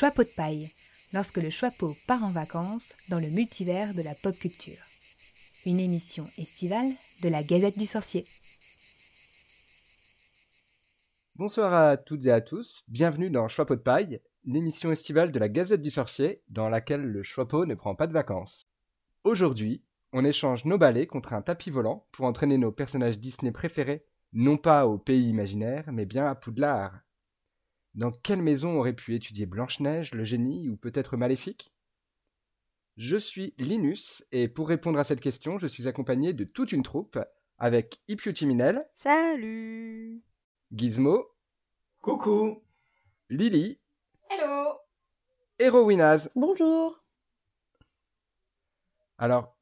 Choix de paille, lorsque le Choixpeau part en vacances dans le multivers de la pop culture. Une émission estivale de la Gazette du Sorcier. Bonsoir à toutes et à tous, bienvenue dans Choixpeau de paille, l'émission estivale de la Gazette du Sorcier dans laquelle le Choixpeau ne prend pas de vacances. Aujourd'hui, on échange nos balais contre un tapis volant pour entraîner nos personnages Disney préférés, non pas au pays imaginaire, mais bien à Poudlard. Dans quelle maison aurait pu étudier Blanche-Neige, le génie ou peut-être Maléfique? Je suis Linus et pour répondre à cette question, je suis accompagné de toute une troupe avec Ipiu Salut Gizmo. Coucou Lily. Hello Et Rowinaz. Bonjour Alors,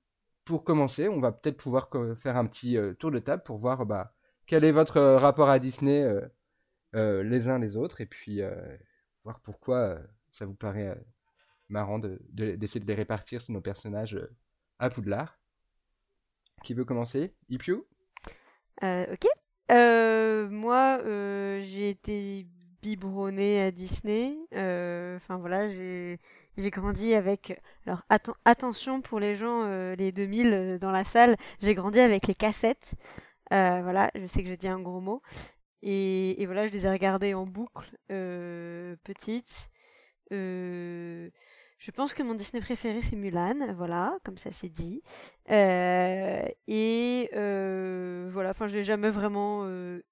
pour commencer, on va peut-être pouvoir faire un petit euh, tour de table pour voir bah, quel est votre euh, rapport à Disney euh, euh, les uns les autres et puis euh, voir pourquoi euh, ça vous paraît marrant d'essayer de, de, de, les répartir sur nos personnages à Poudlard. Qui veut commencer? Ipiu Ok. moi, j'ai été biberonnée à Disney. Enfin voilà, j'ai grandi avec. Alors atten attention pour les gens, les 2000 dans la salle, j'ai grandi avec les cassettes. voilà, je sais que j'ai dit un gros mot. Et, voilà, je les ai regardées en boucle, euh, petite. Euh, je pense que mon Disney préféré c'est Mulan, voilà, comme ça c'est dit. Euh, et euh, voilà, enfin j'ai jamais vraiment, euh,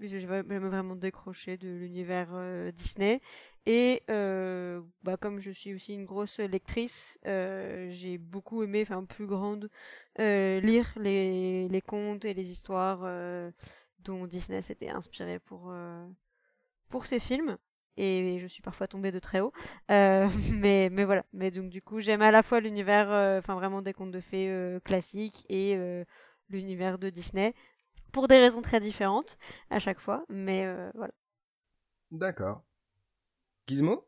j'ai jamais vraiment décroché de l'univers euh, Disney. Et bah, comme je suis aussi une grosse lectrice, j'ai beaucoup aimé, enfin plus grande, lire les, les contes et les histoires dont Disney s'était inspiré pour, euh, pour ses films. Et je suis parfois tombée de très haut. Euh, mais, mais voilà. Mais donc, du coup, j'aime à la fois l'univers, euh, enfin, vraiment des contes de fées euh, classiques et euh, l'univers de Disney. Pour des raisons très différentes à chaque fois. Mais euh, voilà. D'accord. Gizmo?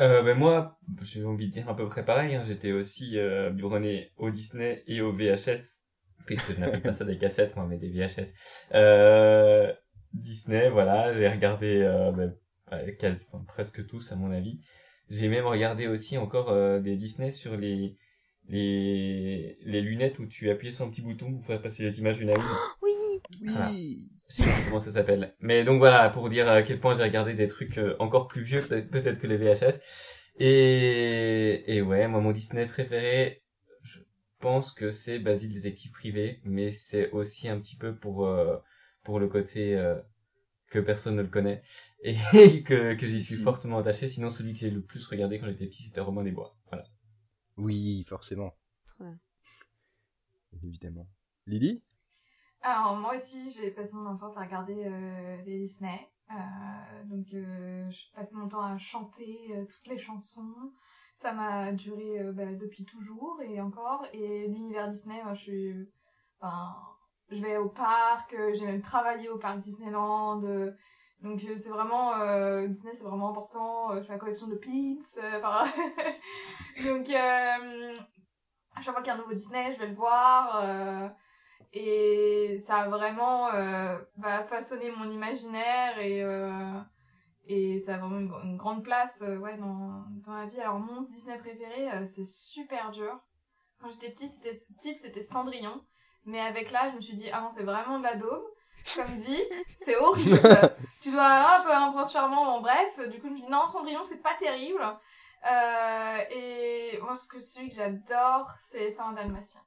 Euh, ben moi, j'ai envie de dire à peu près pareil. Hein. J'étais aussi euh, biberonné au Disney et au VHS puisque je n'appelle pas ça des cassettes, moi, mais des VHS. Euh, Disney, voilà, j'ai regardé euh, ben, quasi, enfin, presque tous, à mon avis. J'ai même regardé aussi encore euh, des Disney sur les, les, les lunettes où tu appuyais sur un petit bouton pour faire passer les images d'une à une. Oui, voilà. oui. Je sais pas comment ça s'appelle. Mais donc voilà, pour dire à quel point j'ai regardé des trucs euh, encore plus vieux peut-être que les VHS. Et, et ouais, moi mon Disney préféré, pense que c'est Basile détective privé, mais c'est aussi un petit peu pour euh, pour le côté euh, que personne ne le connaît et que, que j'y suis si. fortement attaché. Sinon, celui que j'ai le plus regardé quand j'étais petit, c'était Romain des Bois. Voilà. Oui, forcément. Ouais. Évidemment. Lily? Alors moi aussi, j'ai passé mon enfance à regarder euh, les Disney. donc je passais mon temps à chanter toutes les chansons ça m'a duré euh, bah, depuis toujours et encore. Et l'univers Disney, moi, je suis. Enfin, je vais au parc, euh, j'ai même travaillé au parc Disneyland. Euh, donc c'est vraiment. Disney, c'est vraiment important. je fais la collection de pins. Donc, à chaque fois qu'il y a un nouveau Disney, je vais le voir. et ça a vraiment bah, façonné mon imaginaire et et ça a vraiment une, une grande place euh, ouais, dans, dans ma vie. Alors mon Disney préféré, euh, c'est super dur. Quand j'étais petite, c'était petite, c'était Cendrillon. Mais avec l'âge, je me suis dit, ah non, c'est vraiment de la daube. Comme vie, c'est horrible. tu dois, hop, un prince charmant, bon, bref. Du coup, je me dis, non, Cendrillon, c'est pas terrible. Euh, et moi, ce que, celui que j'adore, c'est Saint Dalmatien.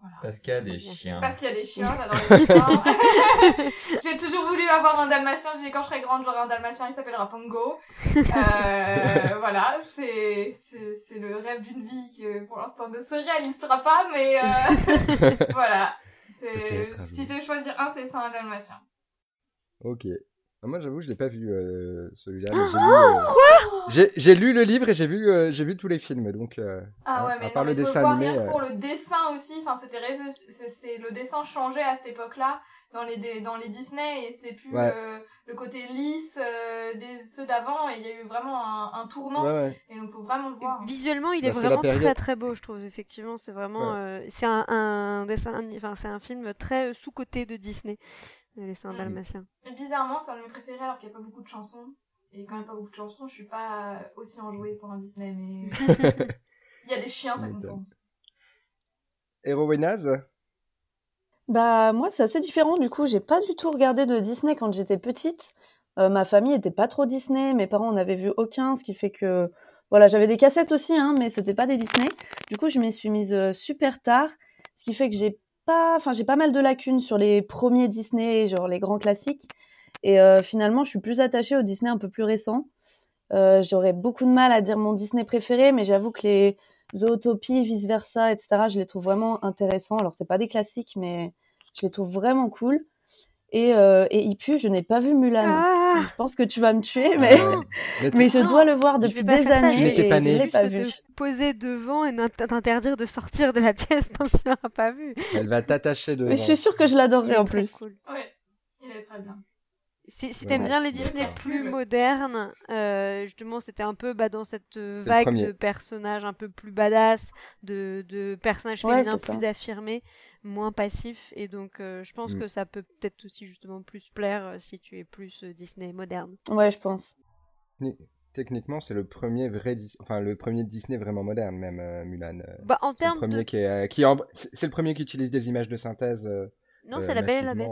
Voilà. Parce qu'il y a des chiens. Parce qu'il y a des chiens, j'adore les chiens. J'ai toujours voulu avoir un dalmatien. J'ai dit quand je serai grande, j'aurai un dalmatien, il s'appellera Pongo. Euh, voilà, c'est, c'est, c'est le rêve d'une vie qui, pour l'instant, ne se réalisera pas, mais euh, voilà. Si tu veux choisir un, c'est ça, un dalmatien. Ok. Moi, j'avoue, je l'ai pas vu euh, celui-là. Oh, j'ai lu, euh... Quoi? J'ai lu le livre et j'ai vu, euh, j'ai vu tous les films. Donc, euh, ah ouais, mais à part non, le mais dessin voir, animé. Pour le dessin aussi, enfin, c'était c'est, c'est le dessin changeait à cette époque-là dans les dans les Disney et c'est plus Ouais. euh, le côté lisse euh, des ceux d'avant et il y a eu vraiment un, un tournant Ouais, ouais. et donc faut vraiment le voir. Visuellement, il Bah, est c'est la vraiment période. très très beau, je trouve. Effectivement, c'est vraiment, Ouais. euh, c'est un, un dessin, enfin c'est un film très sous côté de Disney, Les Saints Mm. Dalmatiens. Et bizarrement, c'est un de mes préférés alors qu'il n'y a pas beaucoup de chansons. et quand même pas beaucoup de chansons. Je suis pas aussi enjouée pour un Disney, mais il y a des chiens, ça compense. Héroïnaz Bah moi c'est assez différent du coup, j'ai pas du tout regardé de Disney quand j'étais petite. Euh, ma famille était pas trop Disney, mes parents en avaient vu aucun, ce qui fait que voilà, j'avais des cassettes aussi hein, mais c'était pas des Disney. Du coup, je m'y suis mise euh, super tard, ce qui fait que j'ai pas enfin j'ai pas mal de lacunes sur les premiers Disney, genre les grands classiques et euh, finalement, je suis plus attachée au Disney un peu plus récent. j'aurais beaucoup de mal à dire mon Disney préféré, mais j'avoue que les Zootopie, vice versa, etc. Je les trouve vraiment intéressants. Alors c'est pas des classiques, mais je les trouve vraiment cool. Et, euh, et Ipu, je n'ai pas vu Mulan. Ah je pense que tu vas me tuer, mais, mais je dois le voir depuis des années et pas je l'ai pas vu. Te poser devant et t'interdire de sortir de la pièce tant que tu l'auras pas vu. Elle va t'attacher devant. Mais je suis sûre que je l'adorerais en plus. Cool. Ouais, il est très bien. Si, si t'aimes bien les Disney plus modernes, euh, justement, c'était un peu bah, dans cette vague de personnages un peu plus badass, de, de personnages féminins plus affirmés, moins passifs. Et donc, euh, je pense mm. que ça peut peut-être aussi justement plus plaire si tu es plus Disney moderne. Ouais, je pense. Techniquement, c'est le premier vrai, enfin le premier Disney vraiment moderne, même Mulan. Bah, en termes de... qui, qui c'est le premier qui utilise des images de synthèse. non, c'est La Belle et la Bête.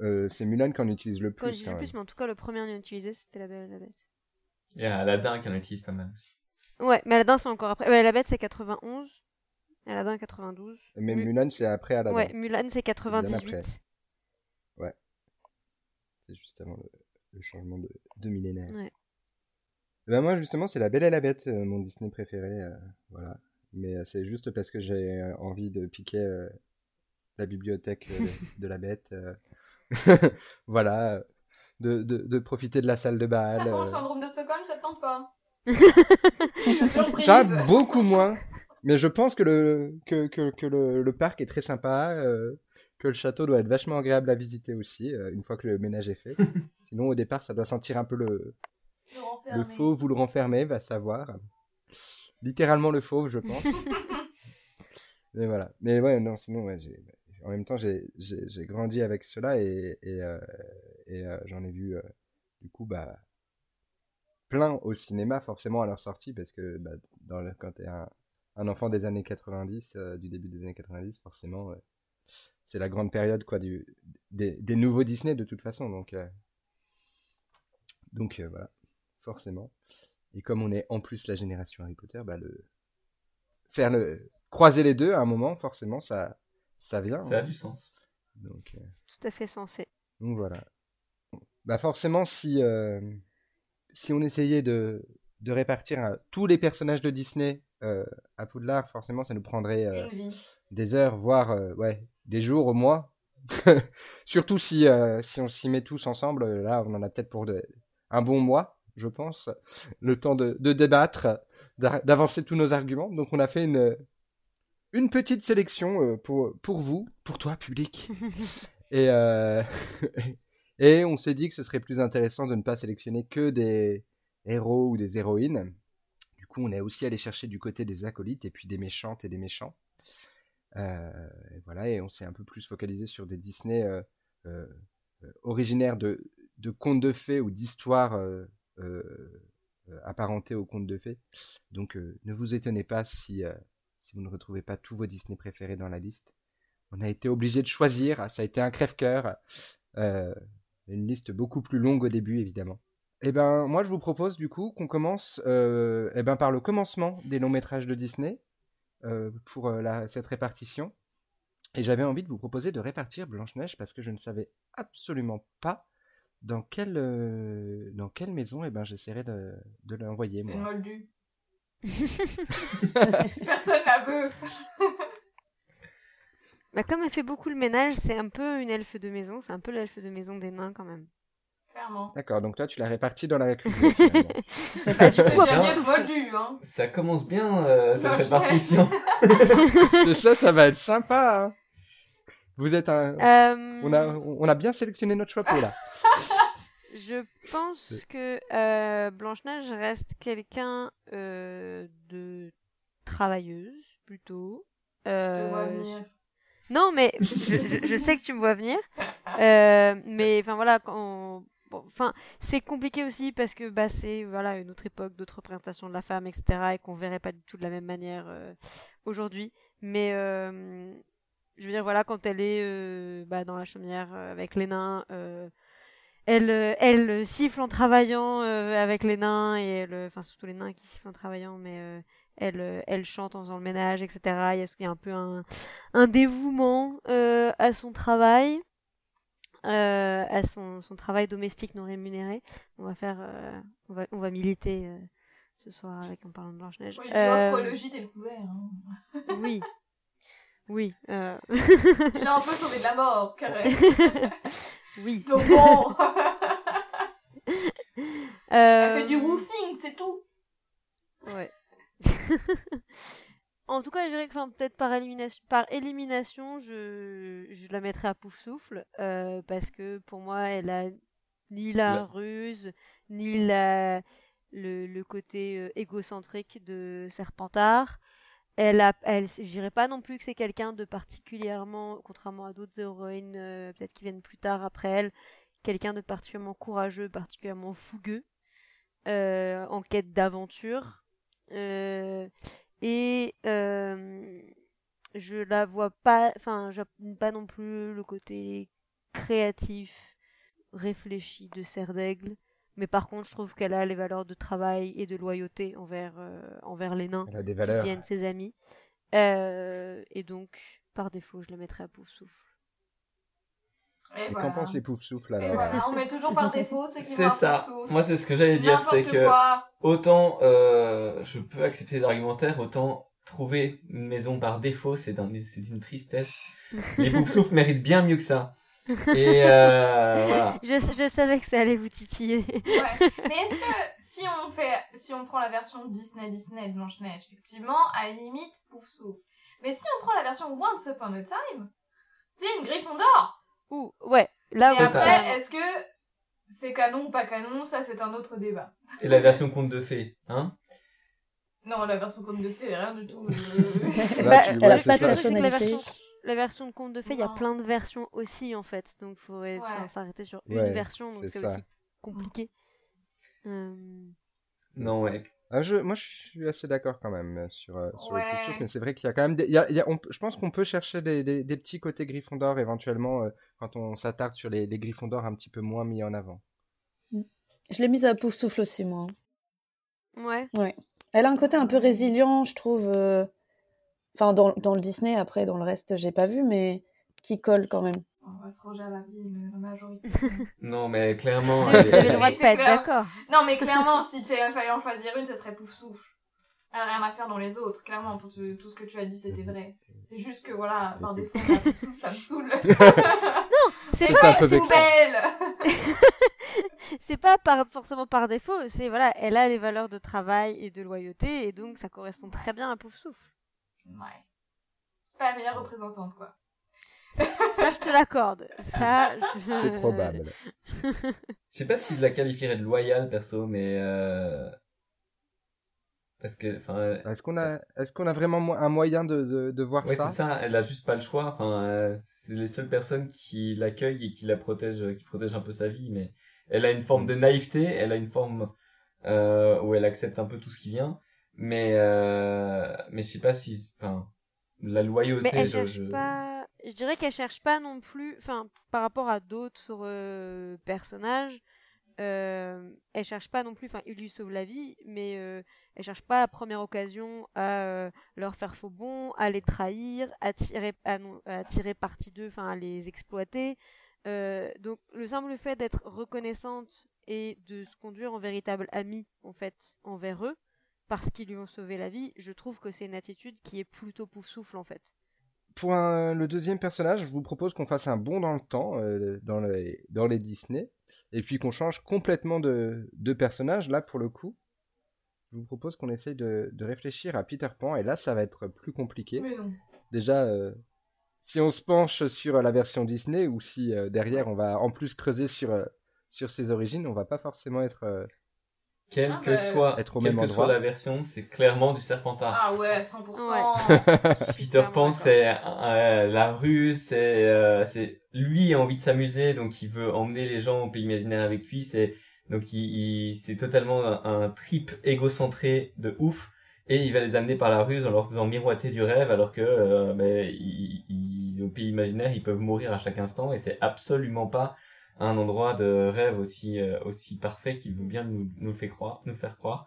Euh, c'est Mulan qui en utilise le plus. Quand le plus, mais en tout cas, le premier à en utiliser, c'était La Belle et la Bête. Il y a Aladdin qui en utilise pas mal aussi. Ouais, mais Aladdin, c'est encore après. Ouais, la Bête, c'est 91. Aladdin, 92. Mais Mulan, c'est après Aladdin. Ouais, Mulan, c'est 98. Ouais. C'est juste avant le, changement de, de millénaire. Ouais. Ben moi, justement, c'est La Belle et la Bête, euh, mon Disney préféré. Euh, voilà. Mais c'est juste parce que j'ai envie de piquer la bibliothèque de, de, la Bête. voilà, de, de, de, profiter de la salle de bal. Par contre, le syndrome de Stockholm, ça te tente pas? Ça, beaucoup moins. Mais je pense que le, que, que, que le, le, parc est très sympa, euh, que le château doit être vachement agréable à visiter aussi, euh, une fois que le ménage est fait. Sinon, au départ, ça doit sentir un peu le, le, fauve ou le renfermé, va savoir. Littéralement le fauve, je pense. Mais voilà. Mais ouais, non, sinon, ouais, j'ai en même temps, j'ai grandi avec cela et, et, euh, euh, j'en ai vu, euh, du coup, bah, plein au cinéma, forcément, à leur sortie, parce que bah, dans quand tu es un, enfant des années 90, du début des années 90, forcément, c'est la grande période quoi, du, des, des, nouveaux Disney, de toute façon. Donc, donc voilà, forcément. Et comme on est en plus la génération Harry Potter, bah, le, faire le, croiser les deux à un moment, forcément, ça ça vient. Ça a hein. du sens. Donc, euh, Tout à fait sensé. Donc voilà. Bah forcément, si, euh, si on essayait de, de répartir euh, tous les personnages de Disney à Poudlard, forcément, ça nous prendrait des heures, voire ouais, des jours au mois. Surtout si, si on s'y met tous ensemble, là, on en a peut-être pour de, un bon mois, je pense. Le temps de, de débattre, d'avancer tous nos arguments. Donc on a fait une, une petite sélection euh, pour, pour vous, pour toi, public. et, euh, et on s'est dit que ce serait plus intéressant de ne pas sélectionner que des héros ou des héroïnes. On est aussi allé chercher du côté des acolytes et puis des méchantes et des méchants. Euh, voilà, et on s'est un peu plus focalisé sur des Disney originaires de, contes de fées ou d'histoires apparentées aux contes de fées. Donc, ne vous étonnez pas si si vous ne retrouvez pas tous vos Disney préférés dans la liste. On a été obligé de choisir, ça a été un crève-cœur. Euh, une liste beaucoup plus longue au début, évidemment. Eh ben, moi, je vous propose du coup qu'on commence euh, eh ben, par le commencement des longs métrages de Disney euh, pour cette répartition. Et j'avais envie de vous proposer de répartir Blanche-Neige parce que je ne savais absolument pas dans quelle, dans quelle maison eh ben, j'essaierai de, de l'envoyer. C'est moldu. Personne la veut. bah, comme elle fait beaucoup le ménage, c'est un peu une elfe de maison. C'est un peu l'elfe de maison des nains quand même. Clairement. D'accord, donc toi tu l'as réparti dans la cuisine. bah, du coup, bien voldu, hein. Ça commence bien euh, cette répartition. c'est ça, ça va être sympa. Hein. Vous êtes un. Euh, on, a, on a bien sélectionné notre choix là. Je pense que euh, Blanche-Neige reste quelqu'un euh, de travailleuse, plutôt. Euh, non, mais je, sais que tu me vois venir. mais enfin voilà, quand bon, enfin, c'est compliqué aussi parce que bah c'est voilà une autre époque, d'autres représentations de la femme, etc. et qu'on verrait pas du tout de la même manière euh, aujourd'hui. Mais euh, je veux dire voilà quand elle est euh, bah, dans la chaumière euh, avec les nains. euh, elle, euh, elle siffle en travaillant avec les nains et elle, enfin surtout les nains qui sifflent en travaillant, mais elle, elle chante en faisant le ménage, etc. Il y a, y a un peu un, un dévouement à son travail, euh, à son, son travail domestique non rémunéré. On va faire, euh, on va, on va militer euh, ce soir avec en parlant de Blanche Neige. Oui, t'es le couvert. Hein. oui, oui, Il a un peu sauvé de la mort, carré. oui. Donc bon, elle fait du woofing, c'est tout. Ouais. En tout cas, je dirais que enfin, peut-être par élimination, par élimination, je, je la mettrais à Pouf Souffle euh, parce que pour moi, elle a ni la Ouais. ruse, ni la le, le côté euh, égocentrique de Serpentard. Elle a, elle, je dirais pas non plus que c'est quelqu'un de particulièrement, contrairement à d'autres héroïnes, euh, peut-être qui viennent plus tard après elle, quelqu'un de particulièrement courageux, particulièrement fougueux, en quête d'aventure. Euh, et euh, je la vois pas, enfin, pas non plus le côté créatif, réfléchi de Serre d'Aigle. Mais par contre, je trouve qu'elle a les valeurs de travail et de loyauté envers, euh, envers les nains qui deviennent ses amis. Euh, et donc, par défaut, je la mettrai à Pouf Souffle. Et Et voilà. qu'en pensent les poufs souffles Et alors voilà, on met toujours par défaut ceux qui C'est ça. Moi, c'est ce que j'allais dire, c'est que autant euh, je peux accepter l'argumentaire, autant trouver une maison par défaut, c'est d'un- c'est d'une tristesse. Les Poufsouffles méritent bien mieux que ça. Et euh, voilà. Je, je savais que ça allait vous titiller. Ouais. Mais est-ce que si on fait, si on prend la version Disney Disney de Blanche Neige, effectivement, à la limite, pouf souffle. Mais si on prend la version Once Upon a Time, c'est une Gryffondor. Ouh, ouais. Là, Et après, est-ce que c'est canon ou pas canon Ça, c'est un autre débat. Et la version conte de fées, hein? Non, la version conte de fées, rien du tout. euh, Bah, elle pas de la personnalité. version, la version de conte de fées, il y a plein de versions aussi, en fait. Donc, il faudrait enfin, Ouais. s'arrêter sur Ouais, une version, donc c'est aussi compliqué. Euh, Non, ouais. Ah, je, moi, je suis assez d'accord quand même euh, sur, euh, sur Ouais. le mais c'est vrai qu'il y a quand même des, il y a- il y a- on peut- je pense qu'on peut chercher des, des, des petits côtés Gryffondor éventuellement euh, quand on s'attarde sur les, les Gryffondor un petit peu moins mis en avant. Je l'ai mise à pouf souffle aussi, moi. Ouais. Elle a un côté un peu résilient, je trouve. euh, Enfin, dans, dans le Disney, après, dans le reste, j'ai pas vu, mais qui colle quand même. On va se ranger à la vie, mais la majorité. Non, mais clairement. Vous elle avez le droit de pas être d'accord. non, mais clairement, s'il fait- fallait en choisir une, ce serait pouf souffle. Elle a rien à faire dans les autres, clairement, pour tout, tout ce que tu as dit, c'était vrai. C'est juste que voilà, par défaut, la pouf souffle, ça me saule. C'est C'est pas, vexant. belle c'est pas par, forcément par défaut. C'est voilà, elle a les valeurs de travail et de loyauté, et donc ça correspond très bien à Pouf Souffle. Ouais. C'est pas la meilleure représentante, quoi. Ça, je te l'accorde. Ça, je... C'est probable. Je sais pas si je la qualifierais de loyale, perso, mais. Euh... Parce que, enfin, Est-ce qu'on a, est-ce qu'on a vraiment mo- un moyen de, de, de voir Ouais, ça c'est ça, elle a juste pas le choix. Enfin, euh, c'est les seules personnes qui l'accueillent et qui la protègent, qui protègent un peu sa vie. Mais elle a une forme de naïveté, elle a une forme euh, où elle accepte un peu tout ce qui vient. Mais, euh, mais je sais pas si, enfin, la loyauté. Mais elle je, cherche je- pas. Je dirais qu'elle cherche pas non plus. Enfin, par rapport à d'autres euh, personnages, euh, elle cherche pas non plus. Enfin, il lui sauve la vie, mais euh, elle cherche pas la première occasion à euh, leur faire faux bon, à les trahir, à tirer, à, tirer parti d'eux, enfin, à les exploiter. Euh, donc, le simple fait d'être reconnaissante et de se conduire en véritable amie, en fait, envers eux, parce qu'ils lui ont sauvé la vie, je trouve que c'est une attitude qui est plutôt pouf souffle, en fait. Pour un- le deuxième personnage, je vous propose qu'on fasse un bond dans le temps, euh, dans, les, dans les Disney, et puis qu'on change complètement de, de personnage, là, pour le coup. Je vous propose qu'on essaye de, de réfléchir à Peter Pan, et là, ça va être plus compliqué. Mais non. Déjà, euh, si on se penche sur la version Disney, ou si euh, derrière, on va en plus creuser sur, euh, sur ses origines, on va pas forcément être, euh, quelle Ah, que bah, soit, Être au quelle même que soit la version, c'est clairement du Serpentard. Ah ouais, 100%. Peter Pan, c'est euh, la rue, c'est euh, c'est lui a envie de s'amuser, donc il veut emmener les gens au pays imaginaire avec lui. C'est donc il, il- c'est totalement un, un trip égocentré de ouf, et il va les amener par la ruse en leur faisant miroiter du rêve, alors que euh, ben, il- il- au pays imaginaire ils peuvent mourir à chaque instant, et c'est absolument pas un endroit de rêve aussi euh, aussi parfait qu'il veut bien nous, nous fait croire, nous faire croire.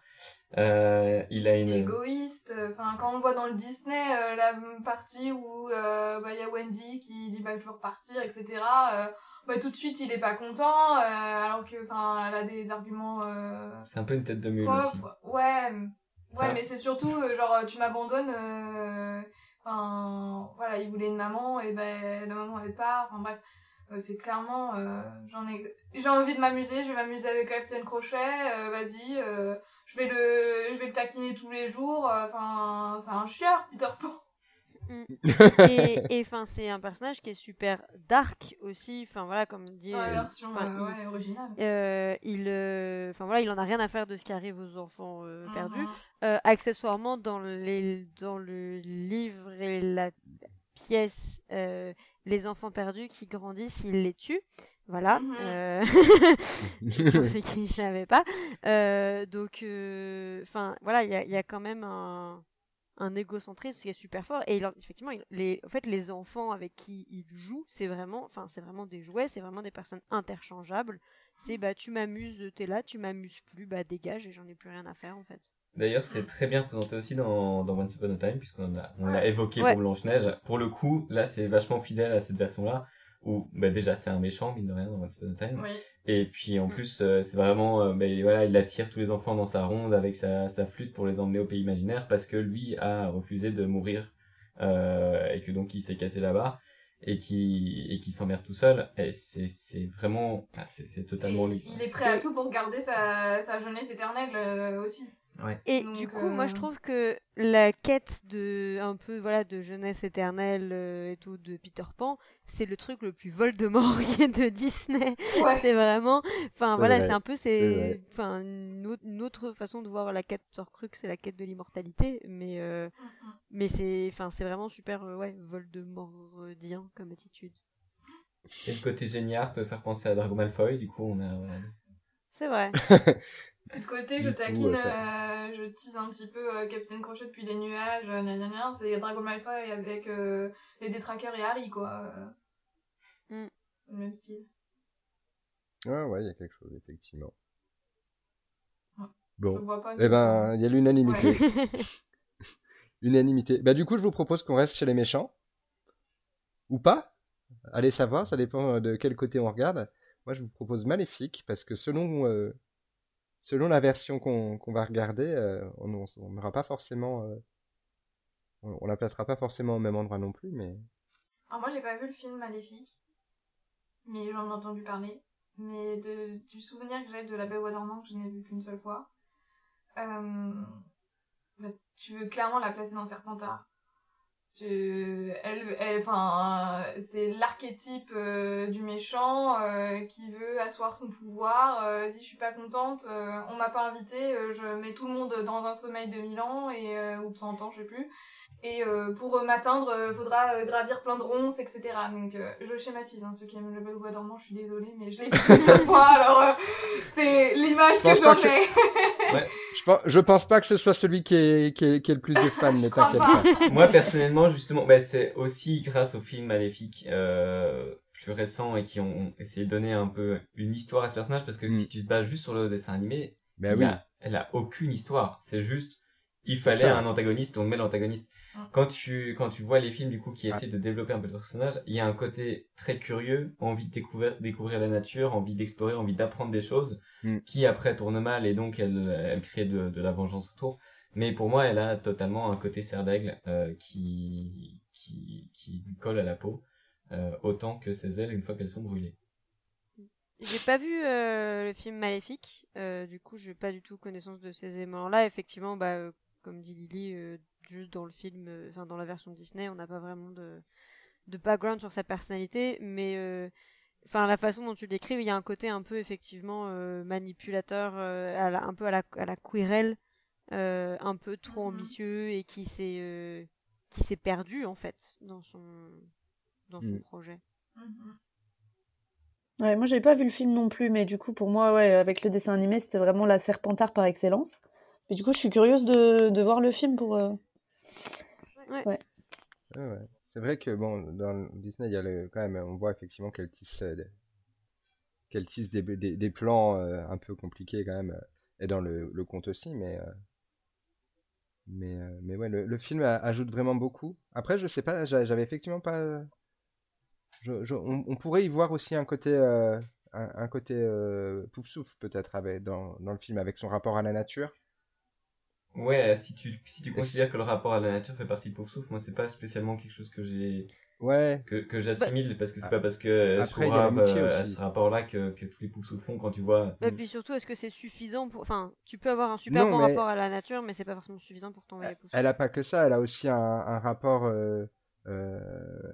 Euh, il a une égoïste. Enfin, quand on voit dans le Disney, euh, la partie où euh, bah, il y a Wendy qui dit bah, je veux repartir, etc. euh, bah, tout de suite, il est pas content, euh, alors que, enfin, elle a des arguments euh, c'est un peu une tête de mule aussi. Ouais, ouais, Ça. mais c'est surtout euh, genre tu m'abandonnes. euh, Enfin, voilà, il voulait une maman et ben la maman elle part. Enfin bref, euh, c'est clairement, euh, j'en ai, j'ai envie de m'amuser. Je vais m'amuser avec Captain Crochet. euh, Vas-y. euh, je vais le je vais le taquiner tous les jours euh, enfin c'est un chieur Peter Pan et et, enfin c'est un personnage qui est super dark aussi enfin voilà comme dit euh, version euh, ouais, originale euh, il euh, enfin voilà il en a rien à faire de ce qui arrive aux enfants euh, perdus accessoirement dans les dans le livre et la pièce euh, les enfants perdus qui grandissent il les tue voilà Mhm. euh, pour ceux qui ne savaient pas. Euh, donc enfin voilà il y a, il y a quand même un un égocentrisme qui est super fort. Et il effectivement il- les en fait les enfants avec qui il joue c'est vraiment enfin c'est vraiment des jouets c'est vraiment des personnes interchangeables. C'est bah tu m'amuses t'es là tu m'amuses plus bah dégage et j'en ai plus rien à faire en fait D'ailleurs, c'est très bien présenté aussi dans, dans Once Upon a Time, puisqu'on a, on l'a évoqué Ouais. pour Blanche-Neige. Pour le coup, là, c'est vachement fidèle à cette version-là, où bah, déjà, c'est un méchant, mine de rien, dans Once Upon a Time. oui Et puis, en Mm. plus, euh, c'est vraiment, euh, bah, voilà, il attire tous les enfants dans sa ronde avec sa, sa flûte pour les emmener au pays imaginaire, parce que lui a refusé de mourir, euh, et que donc il s'est cassé là-bas, et qui, et qui s'emmerde tout seul. Et c'est, c'est vraiment, ah, c'est, c'est totalement Et lui. il est prêt à tout pour garder sa, sa jeunesse éternelle euh, aussi Et Donc, du coup, moi je euh, trouve que la quête de un peu voilà de jeunesse éternelle euh, et tout de Peter Pan, c'est le truc le plus Voldemortier de Disney. ouais C'est vraiment, enfin voilà, vrai, c'est un peu c'est enfin une, autre- façon de voir la quête Horcrux, c'est la quête de l'immortalité, mais euh, mais c'est, enfin c'est vraiment super euh, ouais Voldemortien comme attitude. Et le côté génial peut faire penser à Drago Malfoy, du coup, on a. C'est vrai. Du côté, Du je coup, taquine, euh, ça- euh, je tease un petit peu euh, Captain Crochet depuis les nuages, euh, gna gna gna, c'est Dragon Malfoy avec euh, les détraqueurs et Harry, quoi. Mm. C'est le même style. Ouais, ouais, il y a quelque chose, effectivement. Ouais. Bon. pas. Eh ben, il y a l'unanimité. Ouais. Unanimité. Bah, du coup, je vous propose qu'on reste chez les méchants. Ou pas Allez savoir, ça dépend de quel côté on regarde. Moi, je vous propose Maléfique, parce que selon, euh, selon la version qu'on va regarder, euh, on n'aura pas forcément. euh, on, la placera pas forcément au même endroit non plus, mais. Alors moi, j'ai pas vu le film Maléfique, mais j'en ai entendu parler. Mais du souvenir que j'ai de La Belle au Bois dormant, que je n'ai vu qu'une seule fois, euh, bah, tu veux clairement la placer dans Serpentard. C'est l'archétype euh, du méchant euh, qui veut asseoir son pouvoir. Euh, si je suis pas contente, euh, on m'a pas invité, je mets tout le monde dans un sommeil de 1000 ans et ou de 100 ans, je sais plus. Et euh, pour euh, m'atteindre, euh, faudra euh, gravir plein de ronces, etc. Donc euh, je schématise, hein, ceux qui aiment le bel bois dormant, je suis désolée, mais je l'ai vu plusieurs fois, alors euh, c'est l'image que j'en que- ai. Je pense, je pense pas que ce soit celui qui est, qui est, qui est le plus de fans, ne t'inquiète pas. pas. Moi, personnellement, justement, bah, c'est aussi grâce aux films maléfiques euh, plus récents et qui ont essayé de donner un peu une histoire à ce personnage, parce que Mm. si tu te bases juste sur le dessin animé, Bah il oui. a- elle a aucune histoire. C'est juste, il fallait un antagoniste, on met l'antagoniste. Mm. Quand tu, quand tu vois les films, du coup, qui Ah. essaient de développer un peu le personnage, il y a un côté très curieux, envie de découvrir, découvrir la nature, envie d'explorer, envie d'apprendre des choses, Mm. qui après tourne mal et donc elle, elle crée de, de la vengeance autour. Mais pour moi, elle a totalement un côté serre d'aigle euh, qui, qui, qui lui colle à la peau, euh, autant que ses ailes une fois qu'elles sont brûlées. J'ai pas vu euh, le film Maléfique, euh, du coup j'ai pas du tout connaissance de ces éléments-là. Effectivement, bah, euh, comme dit Lily, euh, juste dans le film, euh, enfin dans la version Disney, on n'a pas vraiment de, de background sur sa personnalité, mais euh, enfin la façon dont tu le décris, il y a un côté un peu effectivement euh, manipulateur, euh, à la- un peu à la, à la euh, un peu trop Mhm. ambitieux et qui s'est euh, qui s'est perdu en fait dans son dans son Mm. projet. Mhm. Ouais, moi, j'avais pas vu le film non plus, mais du coup, pour moi, ouais, avec le dessin animé, c'était vraiment la Serpentard par excellence. Mais du coup, je suis curieuse de, de voir le film pour. euh, Ouais, ouais. C'est vrai que bon, dans Disney, il y a le, quand même, on voit effectivement qu'elle tisse, euh, des, qu'elle tisse des, des, des plans euh, un peu compliqués quand même, euh, et dans le, le conte aussi, mais euh, mais euh, mais ouais, le, le film a- ajoute vraiment beaucoup. Après, je sais pas, j'a- j'avais effectivement pas. je- je- on, on pourrait y voir aussi un côté euh, un, un côté euh, pouf souffle peut-être dans le film avec son rapport à la nature. Ouais, si tu, si tu considères que le rapport à la nature fait partie de Pouf Souffle, moi c'est pas spécialement quelque chose que j'ai Ouais, que, que j'assimile parce que c'est Ah. pas parce que euh, Après, il y a Sourave, l'amitié euh, a ce rapport-là que, que tous les Pouf Souffles font quand tu vois. Et puis surtout, est-ce que c'est suffisant pour, enfin, tu peux avoir un super Non, bon mais- rapport à la nature, mais c'est pas forcément suffisant pour t'envoyer pousser. Elle a pas que ça, elle a aussi un, un rapport euh, euh,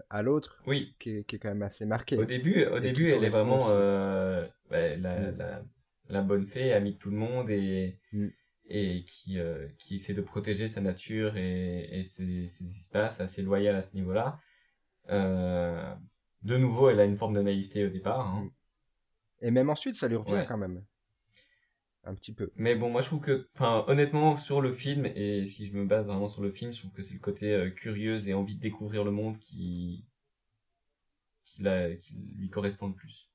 à l'autre Oui, qui est, qui est quand même assez marqué. au début, au Et début elle est vraiment euh, la, Mm. la, la bonne fée, amie de tout le monde et, Mm. Et qui, euh, qui essaie de protéger sa nature et, et ses, ses espaces, assez loyale à ce niveau-là. Euh, de nouveau, elle a une forme de naïveté au départ. hein. Mm. Et même ensuite, ça lui revient Ouais. quand même. Un petit peu. Mais bon, moi je trouve que, enfin, honnêtement, sur le film, et si je me base vraiment sur le film, je trouve que c'est le côté euh, curieuse et envie de découvrir le monde qui, qui, la- qui lui correspond le plus.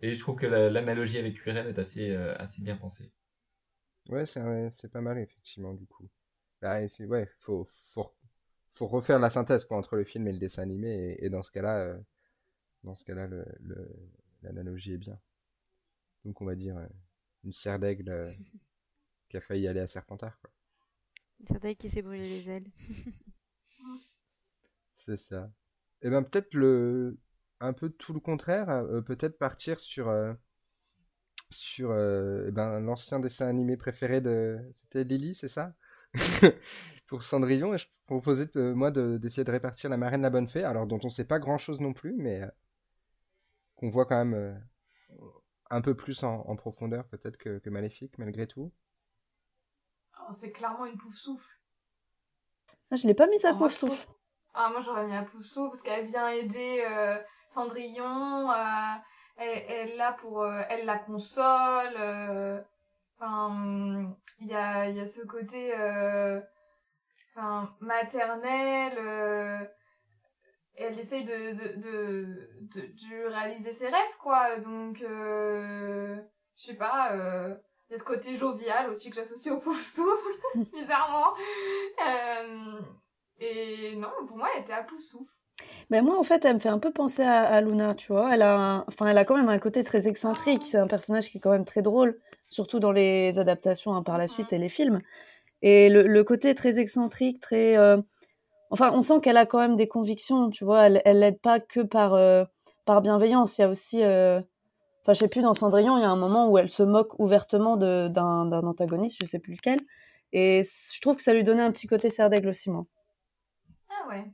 Et je trouve que la- l'analogie avec Quirrell est assez, euh, assez bien pensée. Ouais, c'est c'est pas mal, effectivement, du coup. Bah, ouais, faut, faut, faut refaire la synthèse quoi, entre le film et le dessin animé, et, et dans ce cas-là, euh, dans ce cas-là, le, le- l'analogie est bien. Donc, on va dire euh, une serre d'aigle euh, qui a failli aller à Serpentard, quoi. Certains qui s'est brûlé les ailes. C'est ça. Et ben peut-être le un peu tout le contraire, euh, peut-être partir sur euh, sur euh, eh ben, l'ancien dessin animé préféré de c'était Lily, c'est ça? Pour Cendrillon et je proposais de- moi de- d'essayer de répartir la marraine la bonne fée, alors dont on sait pas grand-chose non plus mais euh, qu'on voit quand même euh, un peu plus en, en profondeur peut-être que, que Maléfique malgré tout. Alors, C'est clairement une pouf souffle. Ah, je l'ai pas mise à Ah, pouf souffle. Ah, moi j'aurais mis à pouf souffle parce qu'elle vient aider euh, Cendrillon. euh, elle, pour. euh, elle la console. euh, Enfin, il y a, y a ce côté. euh, Enfin, maternel. euh, elle essaye de, de, de, de, réaliser ses rêves, quoi. Donc, je sais pas. il y a ce côté jovial aussi que j'associe au pouf souffle, bizarrement. Et non, pour moi, elle était à pouf souffle. Mais moi, en fait, elle me fait un peu penser à, à Luna, tu vois. Elle a, un- enfin, elle a quand même un côté très excentrique. C'est un personnage qui est quand même très drôle, surtout dans les adaptations hein, par la suite et les films. Et le, le côté très excentrique, très. euh, Enfin, on sent qu'elle a quand même des convictions, tu vois. Elle, elle l'aide pas que par, euh, par bienveillance. Il y a aussi. euh, Enfin, je sais plus, dans Cendrillon, il y a un moment où elle se moque ouvertement de- d'un antagoniste, je sais plus lequel. Et je trouve que ça lui donnait un petit côté serre d'aigle aussi, moi. Ah ouais.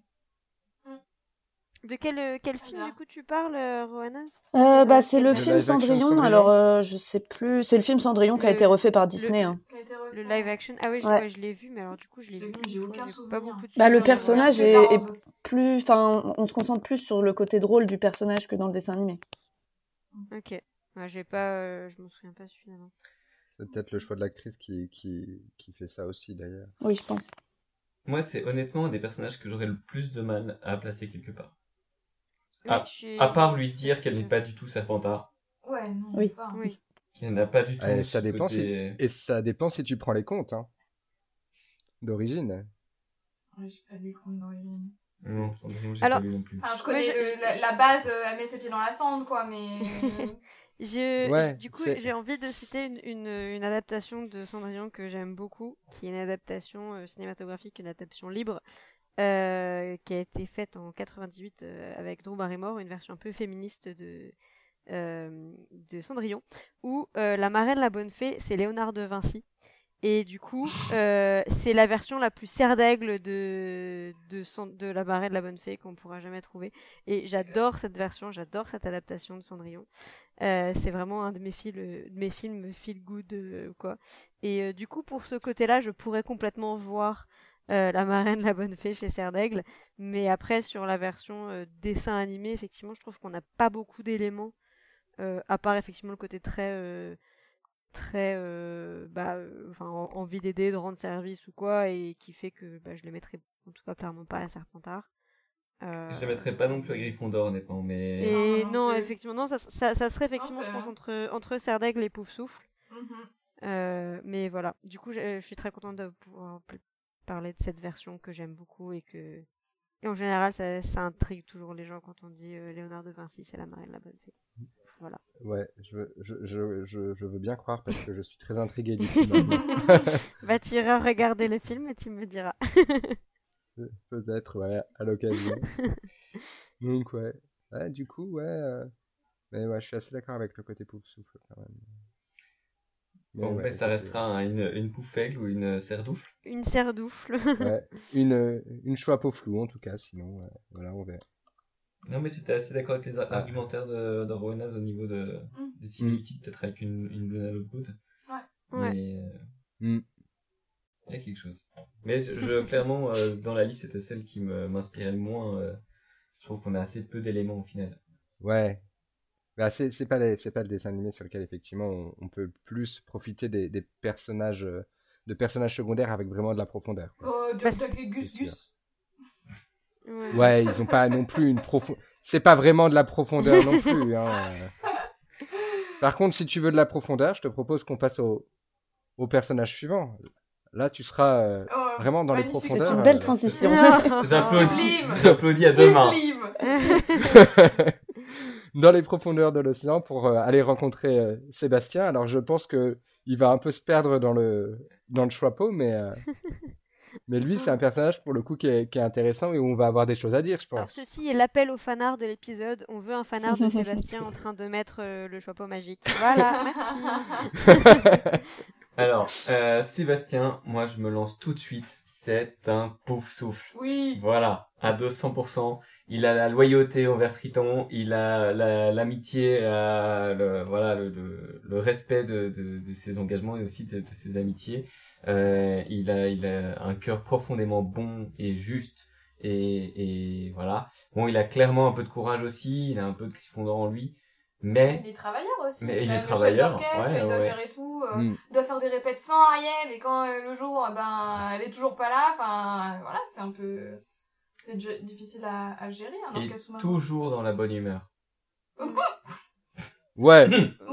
De quel, euh, quel film du coup tu parles, euh, Roanas Euh, bah, c'est le Le film Cendrillon. Cendrillon Alors, euh, je sais plus. C'est le film Cendrillon qui a été refait par Disney. hein. Le live action Ah oui, je, Ouais. ouais, je l'ai vu, mais alors du coup, je l'ai vu. vu, aucun. Pas beaucoup de Bah, le personnage est, plus. Enfin, on se concentre plus sur le côté drôle du personnage que dans le dessin animé. Ok. Ouais, j'ai pas, euh, je m'en souviens pas suffisamment. C'est peut-être le choix de l'actrice qui, qui, qui fait ça aussi d'ailleurs. Oui, je pense. Moi, c'est honnêtement un des personnages que j'aurais le plus de mal à placer quelque part. Oui, Ah, suis- À part lui dire qu'elle n'est pas du tout Serpentard, Ouais, non, Oui. pas. Oui. qu'elle n'a pas du tout ce ça dépend côté- Et ça dépend si tu prends les comptes, hein. D'origine. Ouais, j'ai pas lu le compte d'origine. Non, Alors- non plus. Je connais Moi, je- le- la, la base, euh, elle met ses pieds dans la cendre, quoi, mais. Je- Ouais, du coup, j'ai envie de citer une, une, une adaptation de Cendrillon que j'aime beaucoup, qui est une adaptation euh, cinématographique, une adaptation libre, euh, qui a été faite en 98 euh, avec Drew Barrymore, une version un peu féministe de, euh, de Cendrillon, où euh, la marraine, la bonne fée, c'est Léonard de Vinci. Et du coup, c'est la version la plus serre d'aigle de, de, de La marée de la bonne fée qu'on pourra jamais trouver. Et j'adore cette version, j'adore cette adaptation de Cendrillon. C'est vraiment un de mes, fil- de mes films feel good, quoi. Et du coup, pour ce côté-là, je pourrais complètement voir euh, La marraine, la bonne fée chez Serre d'Aigle. Mais après, sur la version euh, dessin animé, effectivement, je trouve qu'on n'a pas beaucoup d'éléments, euh, à part effectivement le côté très, euh, très, euh, bah, enfin, en- envie d'aider, de rendre service ou quoi, et qui fait que bah, je les mettrais en tout cas clairement pas à Serpentard. Euh, Je ne mettrais pas non plus à Gryffondor, honnêtement, mais. Et Non, non non, plus. effectivement, non, ça, ça, ça serait effectivement, je pense, entre, entre Serre d'Aigle et Pouf Souffle. Euh, mais voilà, du coup, je, suis très contente de pouvoir parler de cette version que j'aime beaucoup et que. Et en général, ça, ça intrigue toujours les gens quand on dit euh, Léonard de Vinci, c'est la marraine de la bonne fée. Ouais, je veux, je, je, je, je veux bien croire parce que je suis très intrigué du film. Bah, tu iras regarder le film et tu me diras. Peut-être, ouais, à l'occasion. Donc, ouais. Ouais, du coup, ouais. euh, Mais ouais, je suis assez d'accord avec le côté pouf souffle quand même. Mais Bon, ouais, après, ça restera un- une, une pouffaigle ou une serdoufle. Une serdoufle. Ouais, une, euh, une choix peau flou en tout cas, sinon, euh, voilà, on verra. Non, mais c'était assez d'accord avec les Ah. argumentaires de, de Rowanaz au niveau de, Mm. des similitudes, peut-être avec une, une Luna Lovegood. Ouais. Mais euh, Mm. il y a quelque chose. Mais je, je- clairement, euh, dans la liste, c'était celle qui me- m'inspirait le moins. euh, je trouve qu'on a assez peu d'éléments au final. Ouais. Bah, c'est c'est pas, les- c'est pas le dessin animé sur lequel effectivement on, on peut plus profiter des, des personnages, euh, de personnages secondaires avec vraiment de la profondeur. quoi. Oh, Jack c'est- Jack et Gus c'est sûr. Gus. Ouais. Ouais, ils ont pas non plus une profondeur. C'est pas vraiment de la profondeur non plus. hein. Par contre, si tu veux de la profondeur, je te propose qu'on passe au, au personnage suivant. Là, tu seras euh, Oh, vraiment dans les profondeurs. C'est une euh, belle transition. J'applaudis, Sublime. j'applaudis à deux mains. Sublime. Dans les profondeurs de l'océan pour euh, aller rencontrer euh, Sébastien. Alors, je pense que il va un peu se perdre dans le dans le chapeau, mais euh, mais lui, c'est un personnage pour le coup qui est, qui est intéressant et où on va avoir des choses à dire, je Alors pense. ceci est l'appel au fanart de l'épisode. On veut un fanart de Sébastien en train de mettre euh, le chapeau magique. Voilà, merci. Alors, euh, Sébastien, moi je me lance tout de suite. C'est un pouf souffle. Oui. Voilà, à 200%. Il a la loyauté envers Triton, il a la- l'amitié, la- le, voilà, le, le- le respect de, de, de ses engagements et aussi de, de ses amitiés. Euh, il, a, il a un cœur profondément bon et juste. Et, et voilà. Bon, il a clairement un peu de courage aussi, il a un peu de Gryffondor en lui. Mais, Il est travailleur aussi. Mais il est travailleur, d'orchestre, ouais, il doit ouais. gérer tout. euh, Mm. Il doit faire des répètes sans Ariel et quand euh, le jour, eh ben, elle est toujours pas là. Enfin, voilà, c'est un peu. C'est di- difficile à, à gérer est sous-marin. toujours dans la bonne humeur. Ouais.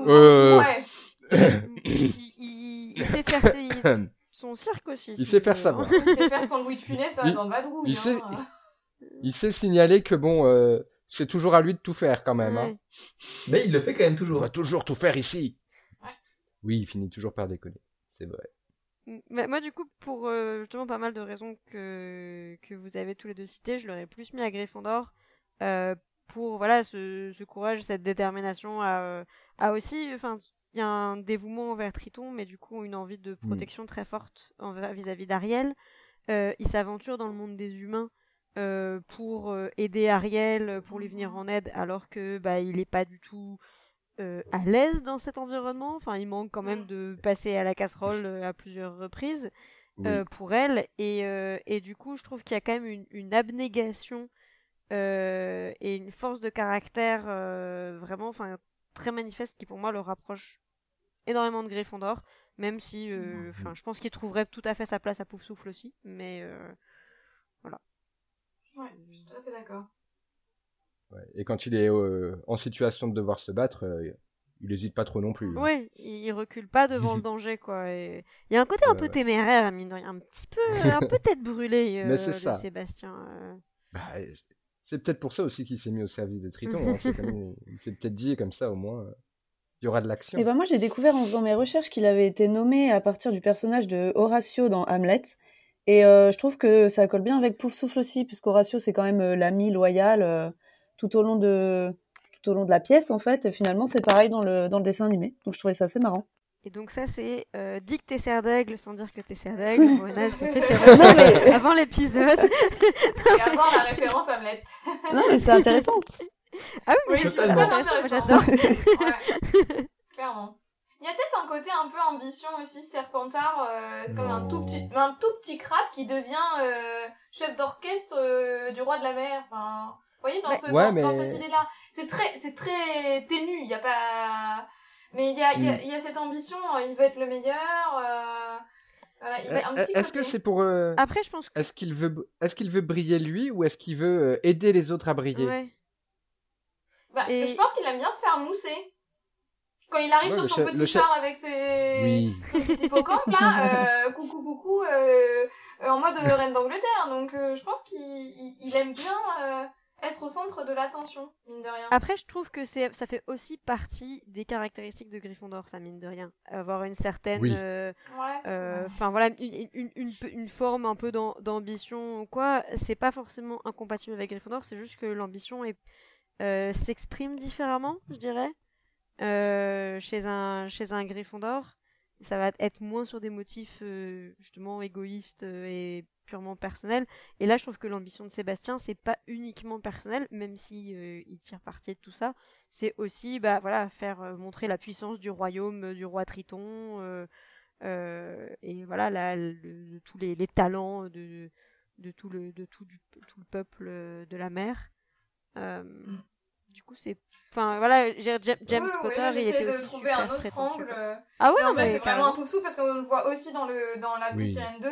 Euh. Ouais. il, il- il sait faire ses- son cirque aussi. Il sait faire ça, hein. Il sait faire son Louis de Funès dans, Il- dans le vadrouille. il hein. sait- Il sait signaler que bon, euh, c'est toujours à lui de tout faire quand même. Hein. Mais il le fait quand même On toujours. va toujours tout faire ici. Oui, il finit toujours par déconner. C'est vrai. Mais moi, du coup, pour euh, justement pas mal de raisons que, que vous avez tous les deux citées, je l'aurais plus mis à Gryffondor euh, pour voilà ce, ce courage, cette détermination à, euh, à aussi, enfin, il y a un dévouement envers Triton, mais du coup une envie de protection très forte envers- vis-à-vis d'Ariel. Euh, il s'aventure dans le monde des humains euh, pour euh, aider Ariel, pour lui venir en aide, alors que bah il est pas du tout euh, à l'aise dans cet environnement. Enfin, il manque quand même de passer à la casserole euh, à plusieurs reprises Oui. euh, pour elle. Et, euh, et du coup, je trouve qu'il y a quand même une, une abnégation euh, et une force de caractère euh, vraiment enfin, très manifeste qui, pour moi, le rapproche énormément de Gryffondor. Même si euh, enfin, je pense qu'il trouverait tout à fait sa place à Poufsouffle aussi. Mais euh, Ouais, je suis tout à fait d'accord. Ouais. Et quand il est euh, en situation de devoir se battre, euh, il hésite pas trop non plus. hein. ouais, il, il recule pas devant le danger. quoi. Et Il y a un côté un Ouais, peu ouais. téméraire, mine de rien, un petit peu, un peu tête brûlée Mais euh, c'est de ça. Sébastien. euh. Bah, c'est peut-être pour ça aussi qu'il s'est mis au service de Triton. hein. C'est comme- il s'est peut-être dit comme ça, au moins, il y aura de l'action. Et ben moi, j'ai découvert en faisant mes recherches qu'il avait été nommé à partir du personnage de Horatio dans Hamlet. Et euh, je trouve que ça colle bien avec Pouf Souffle aussi, puisqu'Horatio, c'est quand même euh, l'ami loyal euh, tout, au long de, tout au long de la pièce, en fait. Et finalement, c'est pareil dans le, dans le dessin animé. Donc je trouvais ça assez marrant. Et donc ça c'est euh, dis que t'es serre d'aigle sans dire que t'es serre d'aigle. Rowanaz qui fait ses recherches mais- avant l'épisode. Et avoir la référence à Hamlet. Non, mais c'est intéressant. Ah oui, mais Oui, c'est intéressant, Intéressant. j'adore. Ouais, clairement. Il y a peut-être un côté un peu ambition aussi, Serpentard. euh, c'est comme un tout, petit, un tout petit crabe qui devient euh, chef d'orchestre euh, du roi de la mer. Enfin, vous voyez, dans, Ouais. ce, Ouais, dans, dans mais- cette idée-là. C'est très, c'est très ténu. Il y a pas. Mais il y a, il y, a, Mm. y a cette ambition. Il veut être le meilleur. euh, voilà, Est-ce que c'est pour. euh, Après je pense que Est-ce qu'il veut, est-ce qu'il veut briller lui ou est-ce qu'il veut aider les autres à briller? Ouais. Bah, Et- Je pense qu'il aime bien se faire mousser. Quand il arrive Ouais, sur le son petit char avec ses, Oui. son petit hippocampe là, euh, coucou coucou, euh, euh, en mode reine d'Angleterre. Donc euh, je pense qu'il il, il aime bien euh, être au centre de l'attention, mine de rien. Après, je trouve que ça fait aussi partie des caractéristiques de Gryffondor, ça mine de rien. Avoir une certaine, Oui. euh, euh, enfin voilà, une, une, une, une forme un peu d'am- d'ambition ou quoi. C'est pas forcément incompatible avec Gryffondor, c'est juste que l'ambition est, euh, s'exprime différemment, je dirais, euh, chez un, chez un Gryffondor. Ça va être moins sur des motifs euh, justement égoïstes euh, et purement personnels. Et là, je trouve que l'ambition de Sébastien, c'est pas uniquement personnel, même si il tire parti de tout ça. C'est aussi, bah voilà, faire montrer la puissance du royaume du roi Triton et voilà, le- tous les, talents de, de tout le de tout, le peuple de la mer. Euh, Du coup, c'est, enfin voilà, j'ai- James James Oui, oui, Potter, il j'essaie était de aussi trouver super un autre prétentieux. angle. euh. Ah ouais, Mais non, c'est vraiment un pouf-sou parce qu'on le voit aussi dans, le, dans la petite Oui. sirène 2.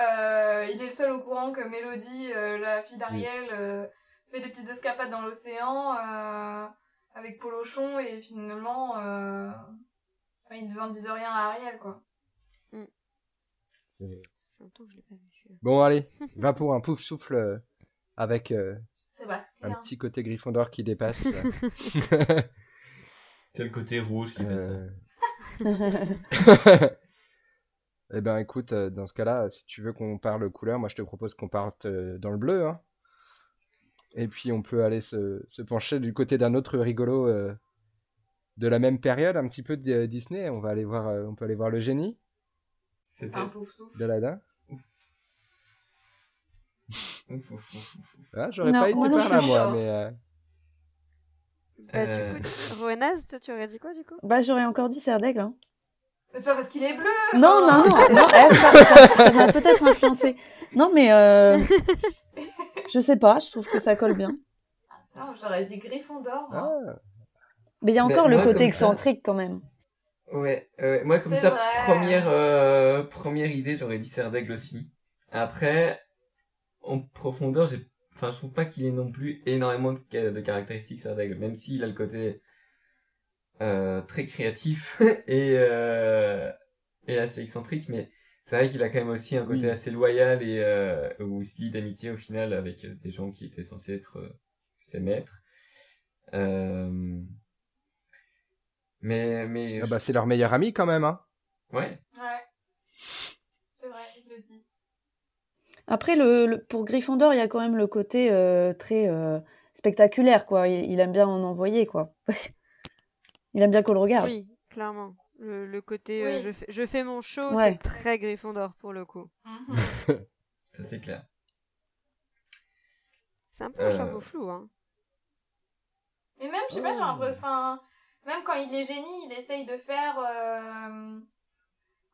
Euh, il est le seul au courant que Mélodie, euh, la fille d'Ariel, euh, fait des petites escapades dans l'océan euh, avec Polochon et finalement, euh, enfin, il n'en disent rien à Ariel, quoi. Ça fait longtemps que je l'ai pas vu. celui-là. Bon, allez, va pour un pouf souffle avec euh, Sébastien. un petit côté Gryffondor qui dépasse. C'est le côté rouge qui fait ça. Euh. eh ben, écoute, euh, dans ce cas-là, si tu veux qu'on parle couleur, moi je te propose qu'on parte euh, dans le bleu. Hein. Et puis on peut aller se, se pencher du côté d'un autre rigolo euh, de la même période, un petit peu de Disney. On va aller voir, on peut aller voir le génie C'était Un d'Aladin. Ah, J'aurais Non, pas été par là, moi, mais euh, Bah, Euh. du coup, Rowanaz, toi, tu aurais dit quoi du coup? Bah, j'aurais encore dit serre d'aigle. Hein. Mais c'est pas parce qu'il est bleu Non, non, non, non eh, ça, ça- ça m'a peut-être influencé. Non, mais euh, je sais pas, je trouve que ça colle bien. Non, j'aurais dit Gryffondor. ah, Mais il y a Mais encore le moi, côté comme ça- excentrique quand même. Ouais, euh, moi comme ça, vrai. première, euh, première idée, j'aurais dit serre d'aigle aussi. Après, en profondeur, j'ai, enfin, je trouve pas qu'il ait non plus énormément de, ca- de caractéristiques serre d'aigle, même s'il a le côté euh, très créatif et, euh, et assez excentrique, mais c'est vrai qu'il a quand même aussi un côté Oui. assez loyal et euh, où il se lie d'amitié au final avec des gens qui étaient censés être euh, ses maîtres. Euh, mais, mais, ah bah, c'est leur meilleur ami quand même. Hein. ouais. Ouais. C'est vrai, il le dit. Après, le, le- pour Gryffondor, il y a quand même le côté euh, très euh, spectaculaire, quoi. Il, il aime bien en envoyer, quoi. il aime bien qu'on le regarde. Oui, clairement. Le, le côté euh, Oui. je, fais, je fais mon show, Ouais. c'est très Gryffondor pour le coup. Mhm. Ça c'est clair. C'est un peu un chapeau flou, hein. Et même, je sais pas, j'ai l'impression. Enfin, même quand il est génie, il essaye de faire. euh,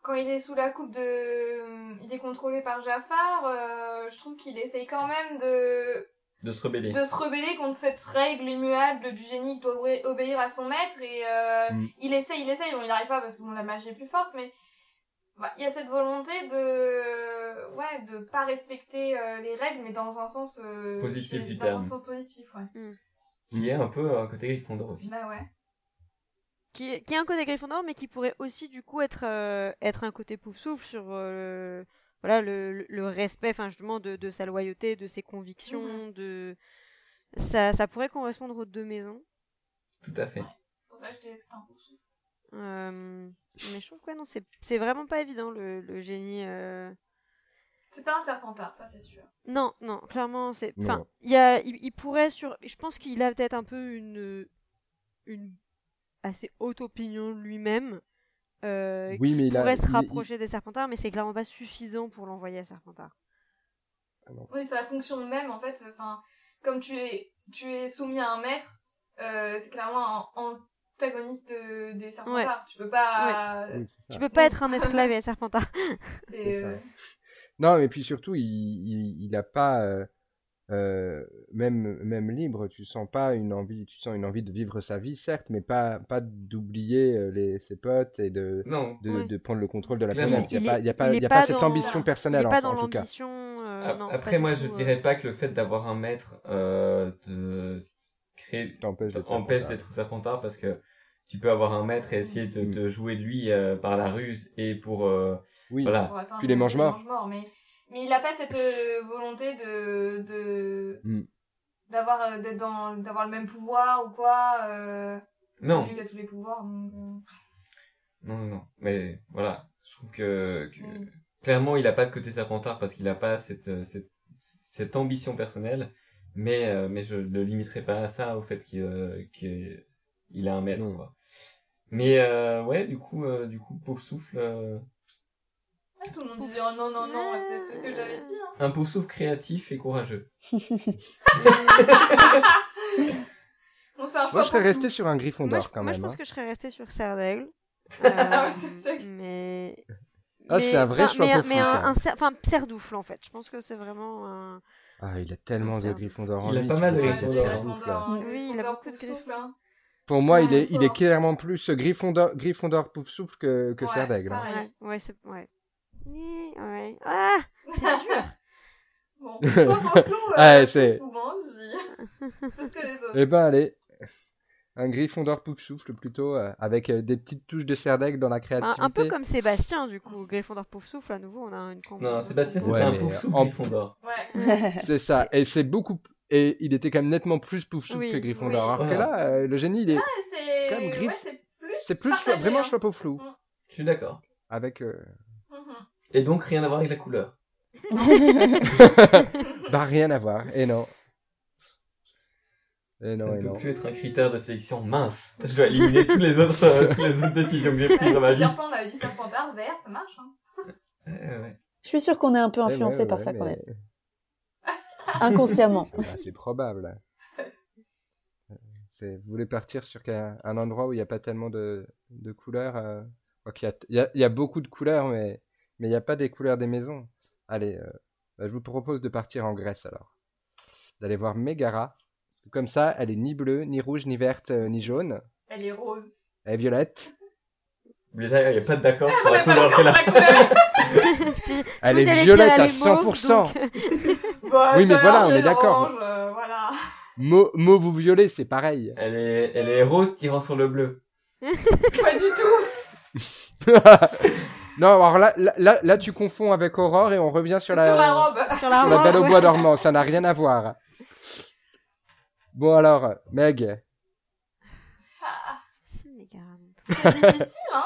Quand il est sous la coupe de. Il est contrôlé par Jafar, euh, je trouve qu'il essaye quand même de... De se rebeller. de se rebeller contre cette règle immuable du génie qui doit obé- obéir à son maître. Et euh, Mm. il essaye, il essaye. Bon, il n'arrive pas parce que bon, la magie est plus forte, mais. bah, Il y a cette volonté de ouais de pas respecter euh, les règles mais dans un sens euh, Positif du dans terme. un sens positif ouais Qui est un peu un côté Gryffondor aussi. bah ouais Qui, est- qui a un côté Gryffondor, mais qui pourrait aussi du coup être, euh, être un côté pouf souffle sur euh, voilà, le, le- respect enfin, justement de, de sa loyauté, de ses convictions. de ça, ça pourrait correspondre aux deux maisons. Tout à fait. pour ça je que un coup de souffle? Euh, mais je trouve que ouais, non, c'est c'est vraiment pas évident le, le génie. euh. c'est pas un serpentard ça c'est sûr Non, non, clairement, c'est. Enfin, il y a, il, il pourrait sur. Je pense qu'il a peut-être un peu une, une assez haute opinion de lui-même, euh, Oui, qui mais il a- pourrait se il- rapprocher des Serpentards, mais c'est clairement pas suffisant pour l'envoyer à Serpentard. Oui, c'est la fonction même, en fait. Enfin, comme tu es, tu es soumis à un maître, euh, c'est clairement un antagoniste de, des serpentards. Tu peux pas. Oui, Tu ça. peux pas être un esclave et Serpentard. C'est. ça. euh, Non, mais puis surtout, il, il, il a pas, euh, même, même libre, tu sens pas une envie, tu sens une envie de vivre sa vie, certes, mais pas, pas d'oublier euh, les, ses potes et de, Non. de, Ouais. de prendre le contrôle de la planète. Il n'y a, pas, il y a pas, il il est y a pas pas cette dans- ambition Il personnelle, est pas enfin, dans en tout cas. euh, non, Après, moi, je tout, euh. dirais pas que le fait d'avoir un maître euh, te crée T'empêche d'être empêche serpentard. d'être serpentard parce que tu peux avoir un maître et essayer de Mm. te jouer de lui euh, par la ruse et pour euh, Oui, voilà pour Puis les mange-morts, mais, mais il a pas cette euh, volonté de. de... Mm. D'avoir euh, d'être dans d'avoir le même pouvoir ou quoi euh... non c'est lui qui a tous les pouvoirs donc, euh, non non non mais voilà je trouve que, que Mm. clairement il a pas de côté serpentard parce qu'il a pas cette, cette cette ambition personnelle mais euh, mais je le limiterai pas à ça au fait qu'il euh, qu'il- il a un maître quoi mais euh, ouais du coup euh, du coup pauvre souffle euh, ah, tout le monde disait oh non non non c'est ce que j'avais dit hein. un pauvre souffle créatif et courageux bon c'est un choix Moi, je serais pour resté sur un Moi, Gryffondor je, quand moi, même. je pense hein. que je serais restée sur Serre d'Aigle. Ah, Euh, putain, je- mais. Ah, c'est un vrai enfin, choix mais, profond, mais quand un, même. un cer- enfin, Serdoufle en fait. Je pense que c'est vraiment un. Ah, il a tellement de C'est un- Gryffondor en Il a lui. pas tu mal de peux Ouais, c'est ouf, là. hein, Oui, il a Gryffondor beaucoup de pour souffle, hein. Pour moi, il est, il est clairement plus Gryffondor, Gryffondor pouf souffle que, que Ouais, Serdaigle. hein. Ouais, ouais, c'est. Ouais. Ouais. Ah C'est dur Bon, choix euh, Ouais, plus c'est- je. Plus que les autres. Eh ben, allez. Un Gryffondor pouf souffle plutôt, euh, avec euh, des petites touches de Serdaigle dans la un, créativité. un peu comme Sébastien, du coup. Gryffondor Pouf Souffle, à nouveau, on a une combo. non Sébastien c'était Ouais, un mais pauvre souffle en- Gryffondor Ouais. C'est ça. Et c'est beaucoup. Et il était quand même nettement plus pouf souffle Oui, que Gryffondor. oui. Alors que Voilà. là, euh, le génie, il est. Ouais, c'est. Griff- Ouais, c'est plus. C'est plus partagé, vraiment hein. choix pouf flou. je suis d'accord Avec. euh, Mhm. Et donc rien à voir avec la couleur Bah, rien à voir. Et non. Et non, ça et ne peut non. plus être un critère de sélection mince. Je dois éliminer tous les autres, euh, toutes les autres décisions que j'ai prises dans ma vie. Pan, on avait dit serpentard, vert, ça marche. Hein. Ouais. Je suis sûre qu'on est un peu ouais, influencé par ouais, ça quand mais- même. Inconsciemment. Bah, c'est probable. C'est- Vous voulez partir sur un, un endroit où il n'y a pas tellement de, de couleurs euh, quoi qu'il y a- il y, a, il y a beaucoup de couleurs, mais mais il n'y a pas des couleurs des maisons. Allez, euh, bah, je vous propose de partir en Grèce alors. D'aller voir Mégara. Parce que comme ça, elle est ni bleue, ni rouge, ni verte, euh, ni jaune. Elle est rose. Elle est violette. Déjà, il n'y a pas d'accord sur la couleur qu'elle sur a. la couleur. Elle est violette à elle est mauve, 100%. donc, Bah, Oui, mais voilà, on est d'accord. euh, voilà. Mau- Mauve ou violet, c'est pareil. Elle est, elle est rose tirant sur le bleu. Pas du tout. non, alors là, là, là, là, tu confonds avec Aurore et on revient sur Sur la, la robe. sur la sur la robe, Belle au bois dormant. Ça n'a rien à voir. Bon alors, Meg, Ah. C'est difficile, hein.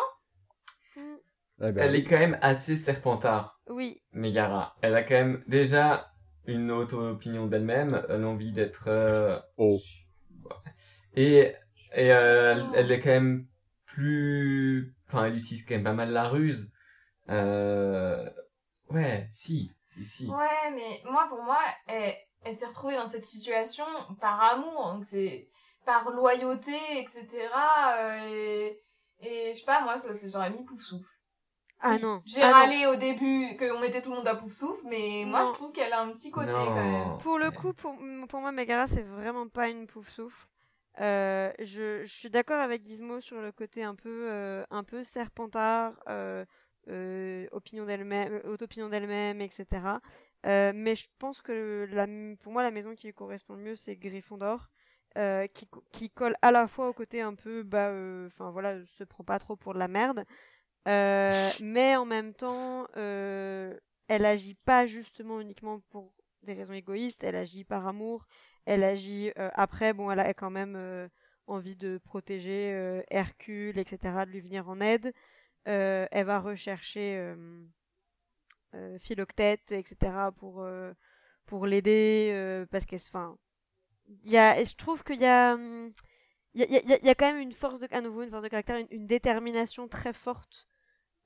eh ben, Elle est quand même assez serpentard, Oui, Megara. Elle a quand même déjà une haute opinion d'elle-même, elle a envie d'être... euh, Oh. Et, et euh, elle, elle est quand même plus... Enfin, elle utilise quand même pas mal la ruse. Euh... Ouais, si, si. Ouais, mais moi, pour moi, elle, elle s'est retrouvée dans cette situation par amour, donc c'est par loyauté, etc. euh, et, et je sais pas, moi, ça, c'est- j'aurais mis pouf souffle. Ah non. J'ai Ah non. râlé au début qu'on mettait tout le monde à pouf souffle, mais moi, je trouve qu'elle a un petit côté Non. quand même. Pour le coup, pour, pour moi, Megara, c'est vraiment pas une pouf souffle. Euh, je, je suis d'accord avec Gizmo sur le côté un peu, euh, un peu serpentard, euh, euh, opinion d'elle-même, haute opinion d'elle-même, etc. Euh, mais je pense que la, pour moi, la maison qui lui correspond le mieux, c'est Gryffondor. Euh, qui, qui colle à la fois au côté un peu, bah, euh, enfin voilà, se prend pas trop pour de la merde, euh, mais en même temps, euh, elle agit pas justement uniquement pour des raisons égoïstes, elle agit par amour, elle agit euh, après, bon, elle a quand même euh, envie de protéger euh, Hercule, etc., de lui venir en aide. Euh, elle va rechercher euh, euh, Philoctète, etc., pour, euh, pour l'aider, euh, parce qu'elle, il y a, et je trouve qu'il y a, hum, il y a, y a- y a quand même une force de, à nouveau, une force de caractère, une, une détermination très forte.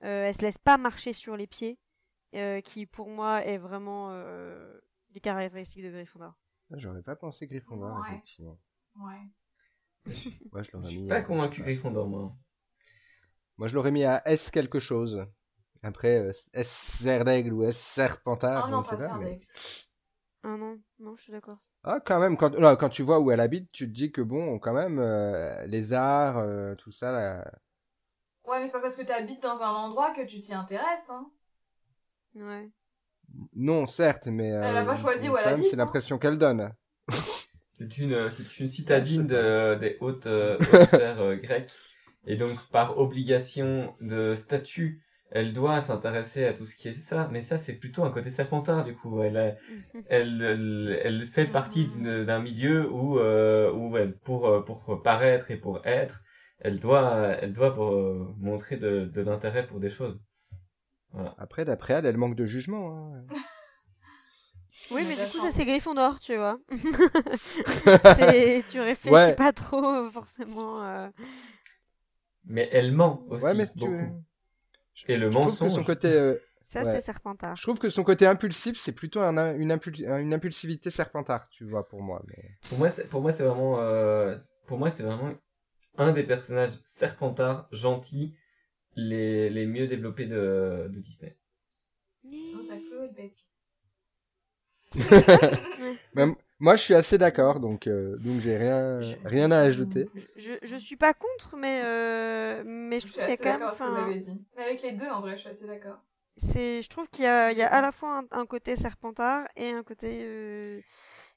Euh, elle se laisse pas marcher sur les pieds, euh, qui pour moi est vraiment euh, des caractéristiques de Gryffondor. Ah, J'aurais pas pensé Gryffondor, Ouais. effectivement. Ouais. Moi, je Je l'aurais suis mis. pas à- convaincu Gryffondor, moi. Moi, je l'aurais mis à S quelque chose. Après, euh, S Serdaigle ou S Serpentard, Ah je non, ne sais pas pas. Mais... Serdaigle. Ah non, non, je suis d'accord. Ah, quand même, quand, là, quand tu vois où elle habite, tu te dis que bon, quand même, euh, les arts, euh, tout ça, là. Ouais, mais c'est pas parce que t'habites dans un endroit que tu t'y intéresses, hein. Ouais. Non, certes, mais. euh, Elle a pas choisi où elle même, habite, C'est hein. l'impression qu'elle donne. C'est une, c'est une citadine de, des hautes, euh, hautes sphères euh, grecques. Et donc, par obligation de statut, elle doit s'intéresser à tout ce qui est ça. Mais ça, c'est plutôt un côté serpentard, du coup. Elle, a- elle, elle, elle fait partie d'une- d'un milieu où, euh, où elle, pour, euh, pour paraître et pour être, elle doit, elle doit euh, montrer de, de l'intérêt pour des choses. Après, d'après elle, elle manque de jugement. hein. Oui, mais du coup, ça c'est Gryffondor, tu vois. Tu réfléchis Ouais. pas trop, forcément. euh. Mais elle ment aussi Ouais, mais tu- beaucoup. Et le Je trouve que mensonge. son côté. euh, Ça, Ouais. c'est Serpentard. Je trouve que son côté impulsif, c'est plutôt un, un- une, impul- une impulsivité serpentard, tu vois, pour moi. Mais... Pour moi, c'est, pour moi, c'est vraiment, euh, pour moi, c'est vraiment un des personnages serpentards, gentils, les, les mieux développés de, de Disney. Non, t'as cloué le bec. Mais moi, je suis assez d'accord, donc, euh, donc j'ai rien, rien à ajouter. Je, je suis pas contre, mais, euh, mais je Je trouve qu'il y a quand même. que vous enfin, avez dit. Mais avec les deux, en vrai, je suis assez d'accord. c'est, je trouve qu'il y a, il y a à la fois un, un côté Serpentard et un côté euh,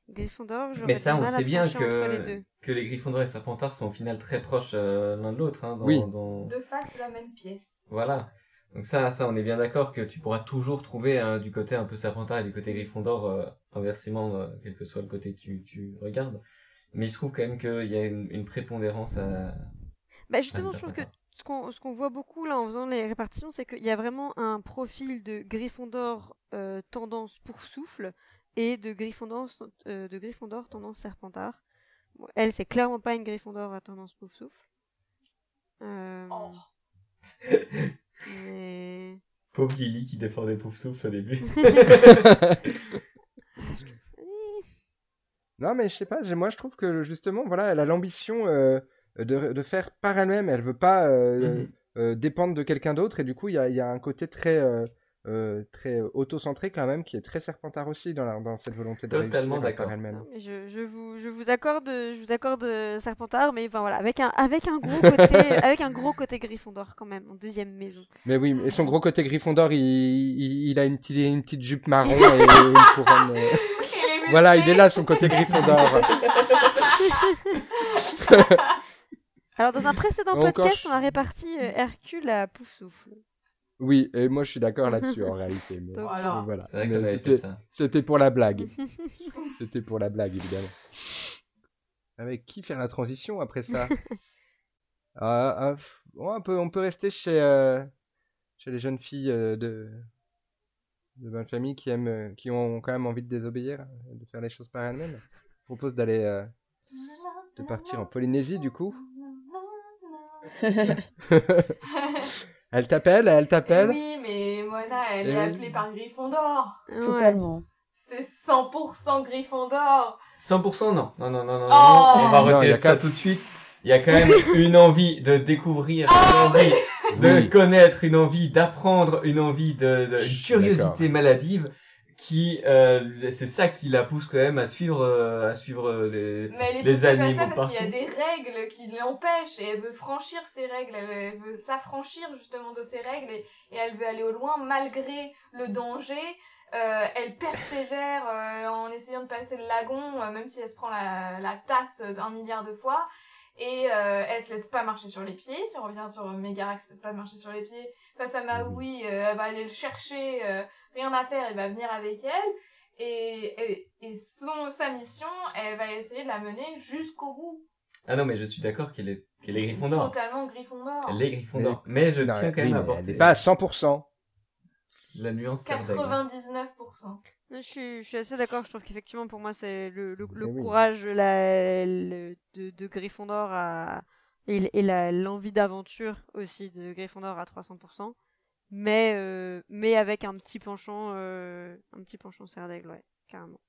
Gryffondor. Mais ça, on sait bien entre les que, que les Gryffondors et Serpentards sont au final très proches euh, l'un de l'autre. Hein, dans, Oui. dans- Deux faces de la même pièce. Voilà. Donc ça, ça, on est bien d'accord que tu pourras toujours trouver hein, du côté un peu Serpentard et du côté Gryffondor, euh, inversement, euh, quel que soit le côté que tu, tu regardes. Mais il se trouve quand même qu'il y a une, une prépondérance à... Bah justement, je trouve que ce qu'on ce qu'on voit beaucoup là en faisant les répartitions, c'est qu'il y a vraiment un profil de Gryffondor euh, tendance pour souffle et de Gryffondor, euh, de Gryffondor tendance Serpentard. Bon, elle, c'est clairement pas une Gryffondor à tendance pouf souffle. Euh, Oh. mais... Pauvre Lily qui défendait Pouf Souffle au début. Non, mais je sais pas, moi je trouve que justement, voilà, elle a l'ambition euh, de, de faire par elle-même. Elle veut pas euh, Mhm. euh, dépendre de quelqu'un d'autre, et du coup, il y a, il y a un côté très, euh, euh, très auto-centré quand même, qui est très serpentard aussi dans, la- dans cette volonté de Totalement réussir d'accord. par elle-même. Je, je vous, je vous accorde, je vous accorde euh, Serpentard, mais enfin voilà, avec un, avec un gros côté, avec un gros côté Gryffondor quand même, en deuxième maison. Mais oui, et son gros côté Gryffondor, il, il, il a une petite, une petite jupe marron et une couronne. euh. Voilà, il est là, son côté Gryffondor. Alors dans un précédent podcast, on a réparti euh, Hercule à Poufsouffle. Oui, et moi je suis d'accord là-dessus en réalité. Mais, Donc, Voilà. mais voilà. C'était- pour la blague. C'était pour la blague, évidemment. Avec qui faire la transition après ça? Ah, ah, on, peut, on peut rester chez, euh, chez les jeunes filles euh, de, de bonne famille qui, aiment, euh, qui ont quand même envie de désobéir, de faire les choses par elles-mêmes. Je propose d'aller euh, de partir en Polynésie du coup. Elle t'appelle, elle t'appelle. oui, mais Mona, elle est oui. appelée par Gryffondor. Totalement. C'est 100% Gryffondor. 100% non. Non, non, non, non. Oh non. On va retirer ça tout de suite. Il y a quand même une envie de découvrir, Ah, une envie de Oui. connaître, une envie d'apprendre, une envie de, une curiosité maladive qui, euh, c'est ça qui la pousse quand même à suivre, euh, à suivre euh, les. Mais elle est Les animaux ça parce qu'il y a des règles qui l'empêchent et elle veut franchir ces règles, elle, elle veut s'affranchir justement de ces règles et, et elle veut aller au loin malgré le danger. Euh, elle persévère en essayant de passer le lagon, même si elle se prend la, la tasse un milliard de fois. Et elle se laisse pas marcher sur les pieds. Si on revient sur Megarax, se laisse pas marcher sur les pieds. Face à Maui, euh, elle va aller le chercher, euh, rien à faire, elle va venir avec elle. Et, et, et son, sa mission, elle va essayer de la mener jusqu'au bout. Ah non, mais je suis d'accord qu'elle est, qu'elle est Gryffondor. Totalement Gryffondor. Elle est Gryffondor. Mais je Non, tiens quand oui, même à mais elle n'est pas à 100%. la nuance Serdaigle. 99%. Je suis, je suis assez d'accord. Je trouve qu'effectivement, pour moi, c'est le, le, le oui. courage la, le- de, de Gryffondor à, et, et la- l'envie d'aventure aussi de Gryffondor à 300%. Mais, euh, mais avec un petit penchant, euh, un petit penchant serre d'aigle, ouais, carrément.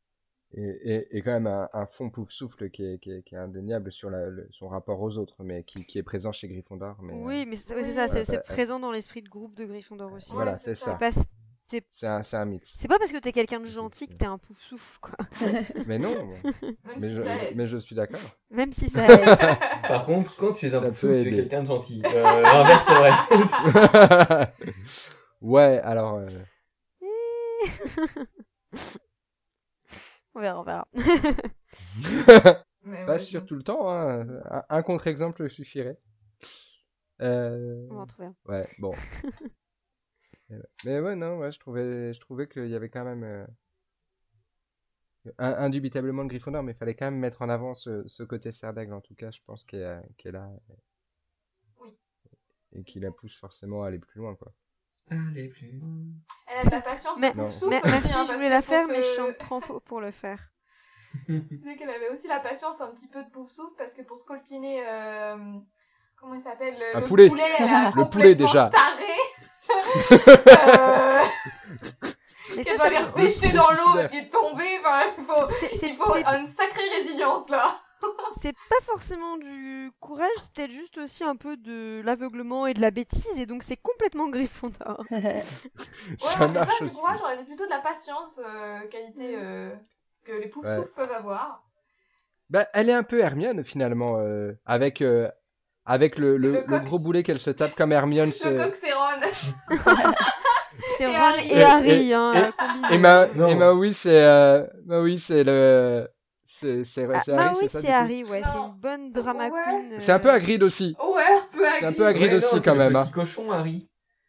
Et, et, et quand même un, un fond pouf souffle qui est, qui est, qui est indéniable sur la, le- son rapport aux autres, mais qui, qui est présent chez Gryffondor. Mais, Oui, mais c'est Oui. ça, c'est présent dans l'esprit de groupe de Gryffondor aussi. voilà, Ouais, c'est ça. ça. C'est un, c'est un mix. C'est pas parce que t'es quelqu'un de gentil que t'es un pouf souffle, quoi. Mais non, mais si je, mais je suis d'accord. Même si ça aide. Par contre, quand tu es un peu tu es quelqu'un de gentil. Euh, L'inverse, c'est vrai. ouais, alors. euh, on verra, on verra. Pas sûr tout le temps, hein. un, contre-exemple suffirait. Euh, On va en trouver un. Ouais, bon. Mais ouais. Mais ouais, non, ouais, je trouvais, je trouvais qu'il y avait quand même. Indubitablement le Gryffondor, mais il fallait quand même mettre en avant ce, ce côté serre d'aigle, en tout cas, je pense, qui est, qui est là. Oui. Et qui la pousse forcément à aller plus loin, quoi. Allez, plus loin. Elle a de la patience Mais- pouf souffle Mais- aussi, hein, je voulais la faire, mais je chante trop faux pour le faire. Disais qu'elle avait aussi la patience un petit peu de pouf souffle parce que pour scoltiner, euh, comment il s'appelle le, poulet. elle a Le poulet, déjà. Taré. euh, qu'elle ça, doit ça les repêcher dans l'eau parce qu'il est tombé. Il faut, c'est- c'est- il faut c'est- une sacrée résilience là. c'est pas forcément du courage, c'est peut-être juste aussi un peu de l'aveuglement et de la bêtise, et donc c'est complètement Gryffondor. Ouais, Ça marche pas du aussi. courage, j'aurais dit plutôt de la patience, euh, qualité euh, que les pouf Ouais. peuvent avoir. Bah, elle est un peu Hermione, finalement, euh, avec, euh, avec le, le, Le le gros boulet qu'elle se tape comme Hermione. se- Le coq, c'est Ron. C'est Et Ron Harry. et, Et- Harry, et- hein, et-. Et, Ma, Maui, c'est euh, Maui, c'est le. C'est c'est- Ah, c'est Harry, c'est c'est Harry, ouais, c'est une bonne drama Ouais. queen. C'est un peu euh, Hagrid aussi. Ouais, un peu C'est un peu Hagrid Ouais, aussi, non, quand c'est même, Le hein. petit cochon, Harry.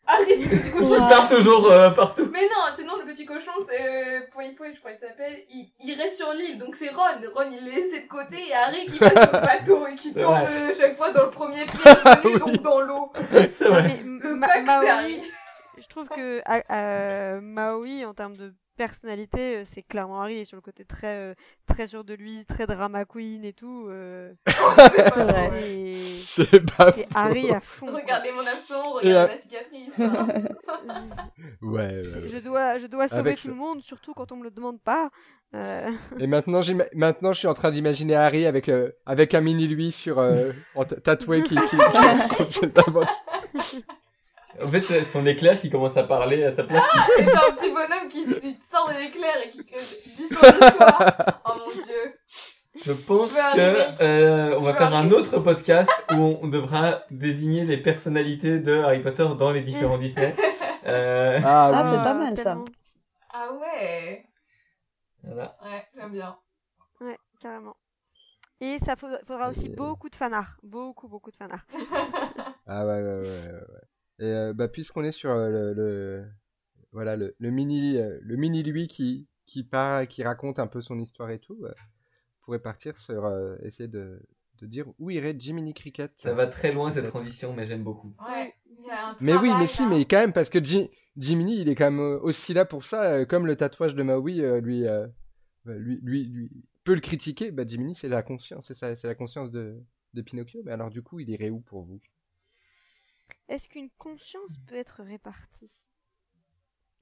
Harry, c'est du coup, Ouais. Il part toujours euh, partout. Mais non, sinon le petit cochon, c'est euh, Poi Poi, je crois qu'il s'appelle. Il, il reste sur l'île, donc c'est Ron. Ron, il est laissé de côté et Harry qui va sur le bateau et qui C'est tombe euh, chaque fois dans le premier pied donc dans l'eau. C'est vrai. mais Le coq, c'est Harry. Je trouve que ah, euh, Maui, en termes de personnalité, euh, c'est clairement Harry, il est sur le côté très, euh, très sûr de lui, très drama queen et tout. euh, C'est pas. Harry à fond. Regardez mon absent, euh, regardez ma cicatrice. hein. Ouais, ouais, C'est- ouais. Je dois, je dois sauver Avec tout le- le monde, surtout quand on me le demande pas. Euh, Et maintenant, j'ima- maintenant, je suis en train d'imaginer Harry avec, euh, avec un mini lui sur euh, en tatoué qui, qui, qui. En fait, c'est son éclair qui commence à parler à sa place. Et c'est un petit bonhomme qui, qui te sort de l'éclair et qui dit son histoire. Oh mon dieu. Je pense que euh, on va faire un autre podcast où on devra désigner les personnalités de Harry Potter dans les différents Disney. Euh, Ah, Ah, oui. c'est pas mal, ça. Ah ouais. voilà. Ouais, j'aime bien. Ouais, carrément. Et ça faudra, faudra aussi beaucoup de fanart. Beaucoup, beaucoup de fanart. Ah ouais, ouais, ouais, ouais. Et euh, bah, puisqu'on est sur euh, le, le- voilà le, le mini euh, le mini lui qui qui part, qui raconte un peu son histoire et tout, on pourrait partir sur euh, essayer de, de dire où irait Jiminy Cricket. Ça va très loin cette transition, mais j'aime beaucoup. Ouais. Il y a un Mais oui, mais si, là. mais quand même parce que Ji- Jiminy, il est quand même aussi là pour ça, euh, comme le tatouage de Maui euh, lui, euh, bah, lui, lui, lui peut le critiquer. Bah, Jiminy, c'est la conscience, c'est ça, c'est la conscience de, de Pinocchio. Mais alors du coup, il irait où pour vous? Est-ce qu'une conscience peut être répartie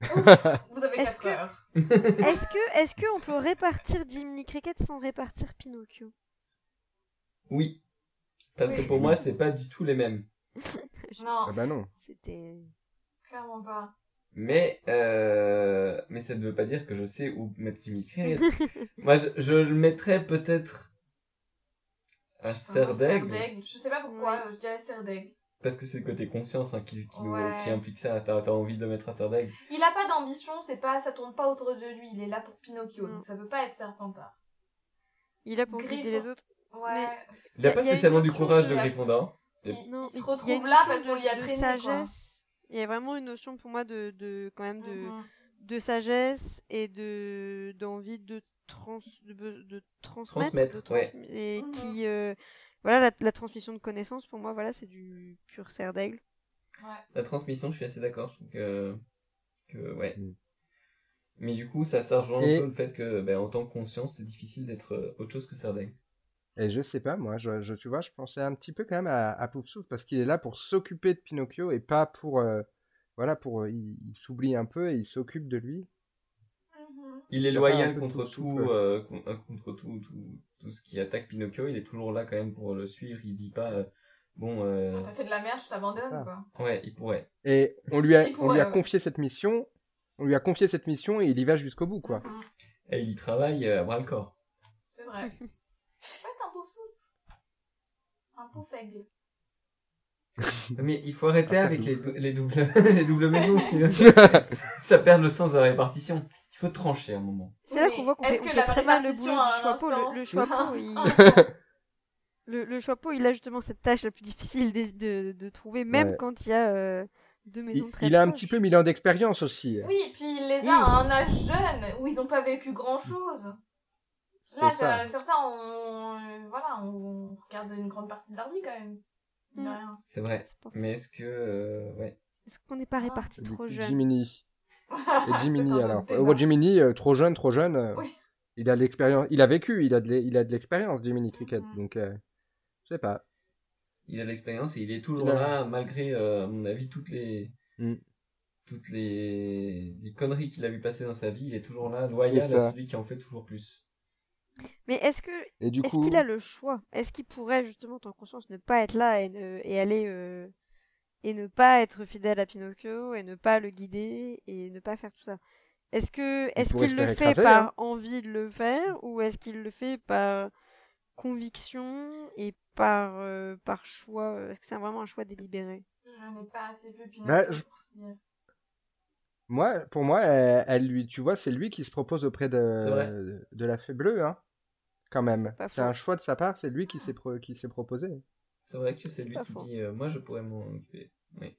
Vous avez Est-ce 4 que- heures. Est-ce que, est-ce que on peut répartir Jiminy Cricket sans répartir Pinocchio? Oui. Parce que pour moi, c'est pas du tout les mêmes. Non, Ah bah non. C'était. clairement pas. Mais, euh, mais ça ne veut pas dire que je sais où mettre Jimmy Cricket. moi, je, je le mettrais peut-être à. Serdaigle. Je sais pas pourquoi, je dirais Serdaigle. Parce que c'est le côté conscience hein, qui, qui, nous- Ouais. qui implique ça. T'as t'as envie de mettre à Serre d'Aigle. Il a pas d'ambition, c'est pas, ça tourne pas autour de lui, il est là pour Pinocchio, Mm. donc ça peut pas être Serpentard. Il est là pour guider les autres. Ouais. Il a- pas a spécialement du courage de de la- Gryffondor. Il, Non, il il se a retrouve là parce qu'on lui a de traîné, quoi. sagesse. Il y a vraiment une notion pour moi de, de quand même de, Mhm. de sagesse et de d'envie de trans de, be- de transmettre, Transmettre, de ouais. et Mhm. qui euh, voilà la, la transmission de connaissances pour moi voilà c'est du pur cerf d'aigle Ouais. La transmission, je suis assez d'accord. Je trouve que, que ouais. Mm. Mais du coup, ça, ça rejoint Et- un peu le fait que, ben, en tant que conscience, c'est difficile d'être euh, autre chose que Serdaigle. Et je sais pas, moi, je, je- tu vois, je pensais un petit peu quand même à, à parce qu'il est là pour s'occuper de Pinocchio et pas pour, euh, voilà, pour, euh, il, il s'oublie un peu et il s'occupe de lui. Il est loyal contre tout euh, euh, contre tout, tout, tout ce qui attaque Pinocchio. Il est toujours là quand même pour le suivre. Il dit pas, euh, bon, euh, T'as fait de la merde, je t'abandonne, quoi. ouais, il pourrait. Et on lui a, Il on pourrait, lui a ouais. confié cette mission, on lui a confié cette mission et il y va jusqu'au bout, quoi. Mhm. Et il y travaille euh, à bras le corps. C'est vrai. Ouais, t'es un pauvre souffle. Un pauvre aigle. Mais il faut arrêter Ah, avec les, bouffe. dou- les doubles, les doubles maisons, sinon ça perd le sens de la répartition. Il faut trancher un moment. C'est là qu'on voit qu'on est-ce fait, on que fait la très mal le boulot a du choixpeau. Le, le choixpeau, il... le, le choixpeau, il a justement cette tâche la plus difficile de, de, de trouver, même Ouais. quand il y a euh, deux Il, maisons très il a un petit peu mille ans d'expérience aussi. Oui, et puis il les a à un âge jeune où ils n'ont pas vécu grand chose. C'est Là, ça. certains ont, euh, voilà, on regarde une grande partie de leur vie quand même. Mm. C'est vrai. Mais est-ce que, euh, ouais. Est-ce qu'on n'est pas Ah. répartis trop jeune Jiminy. Et Jiminy alors. Euh, Jiminy, euh, trop jeune, trop jeune. euh, Oui. Il a de l'expérience. Il a vécu, il a de l'e- il a de l'expérience, Jiminy Cricket. Mhm. Donc, euh, je sais pas. Il a de l'expérience et il est toujours Il a- là, malgré, euh, à mon avis, toutes les, Mm. toutes les, les conneries qu'il a vu passer dans sa vie. Il est toujours là, loyal à ça. celui qui en fait toujours plus. Mais est-ce que Et du est-ce coup, qu'il a le choix? Est-ce qu'il pourrait justement, en conscience, ne pas être là et, ne- et aller euh, et ne pas être fidèle à Pinocchio et ne pas le guider et ne pas faire tout ça Est-ce que est-ce qu'il le fait écraser, par hein. envie de le faire ou est-ce qu'il le fait par conviction et par euh, par choix euh, Est-ce que c'est vraiment un choix délibéré? Je n'ai pas assez vu Pinocchio Bah, je- pour se dire. moi, pour moi, elle, elle lui, tu vois, c'est lui qui se propose auprès de, de, de la fée bleue, hein. Quand même. C'est un choix de sa part, c'est lui qui s'est pro- qui s'est proposé. C'est vrai que c'est lui qui faux. dit, euh, moi je pourrais m'en occuper. Oui.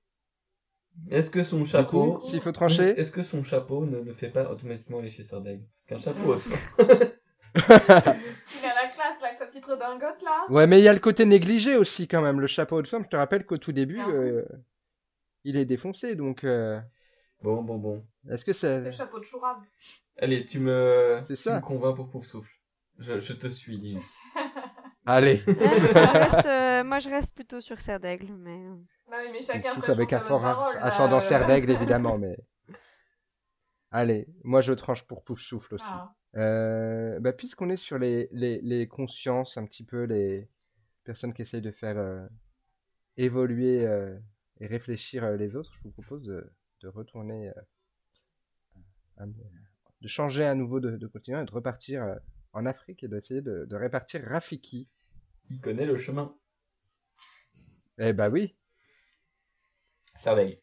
Est-ce que son chapeau, S'il faut trancher. est-ce que son chapeau ne le fait pas automatiquement aller chez Sardaigle Parce qu'un chapeau, Parce qu'il a la classe, là, avec sa petite redingote, là. Ouais, mais il y a le côté négligé aussi, quand même. Le chapeau de femme, je te rappelle qu'au tout début, Il un euh, il est défoncé, donc euh, bon, bon, bon. est-ce que C'est c'est. le chapeau de chourave. Allez, tu me, C'est tu ça. me convaincs pour Pouf Souffle. Je, je te suis, Linus. Allez. Ouais, je reste, euh, moi je reste plutôt sur Serdaigle, mais euh, mais chacun avec un fort parole, ascendant euh. serre d'aigle, évidemment, mais. Allez, moi je tranche pour Pouf Souffle aussi. Ah. Euh, bah, puisqu'on est sur les, les, les consciences, un petit peu les personnes qui essayent de faire euh, évoluer euh, et réfléchir euh, les autres, je vous propose de, de retourner, euh, de changer à nouveau de, de continent et de repartir euh, en Afrique et d'essayer de, de répartir Rafiki. Il connaît le chemin. Eh bah oui, Sardaigle.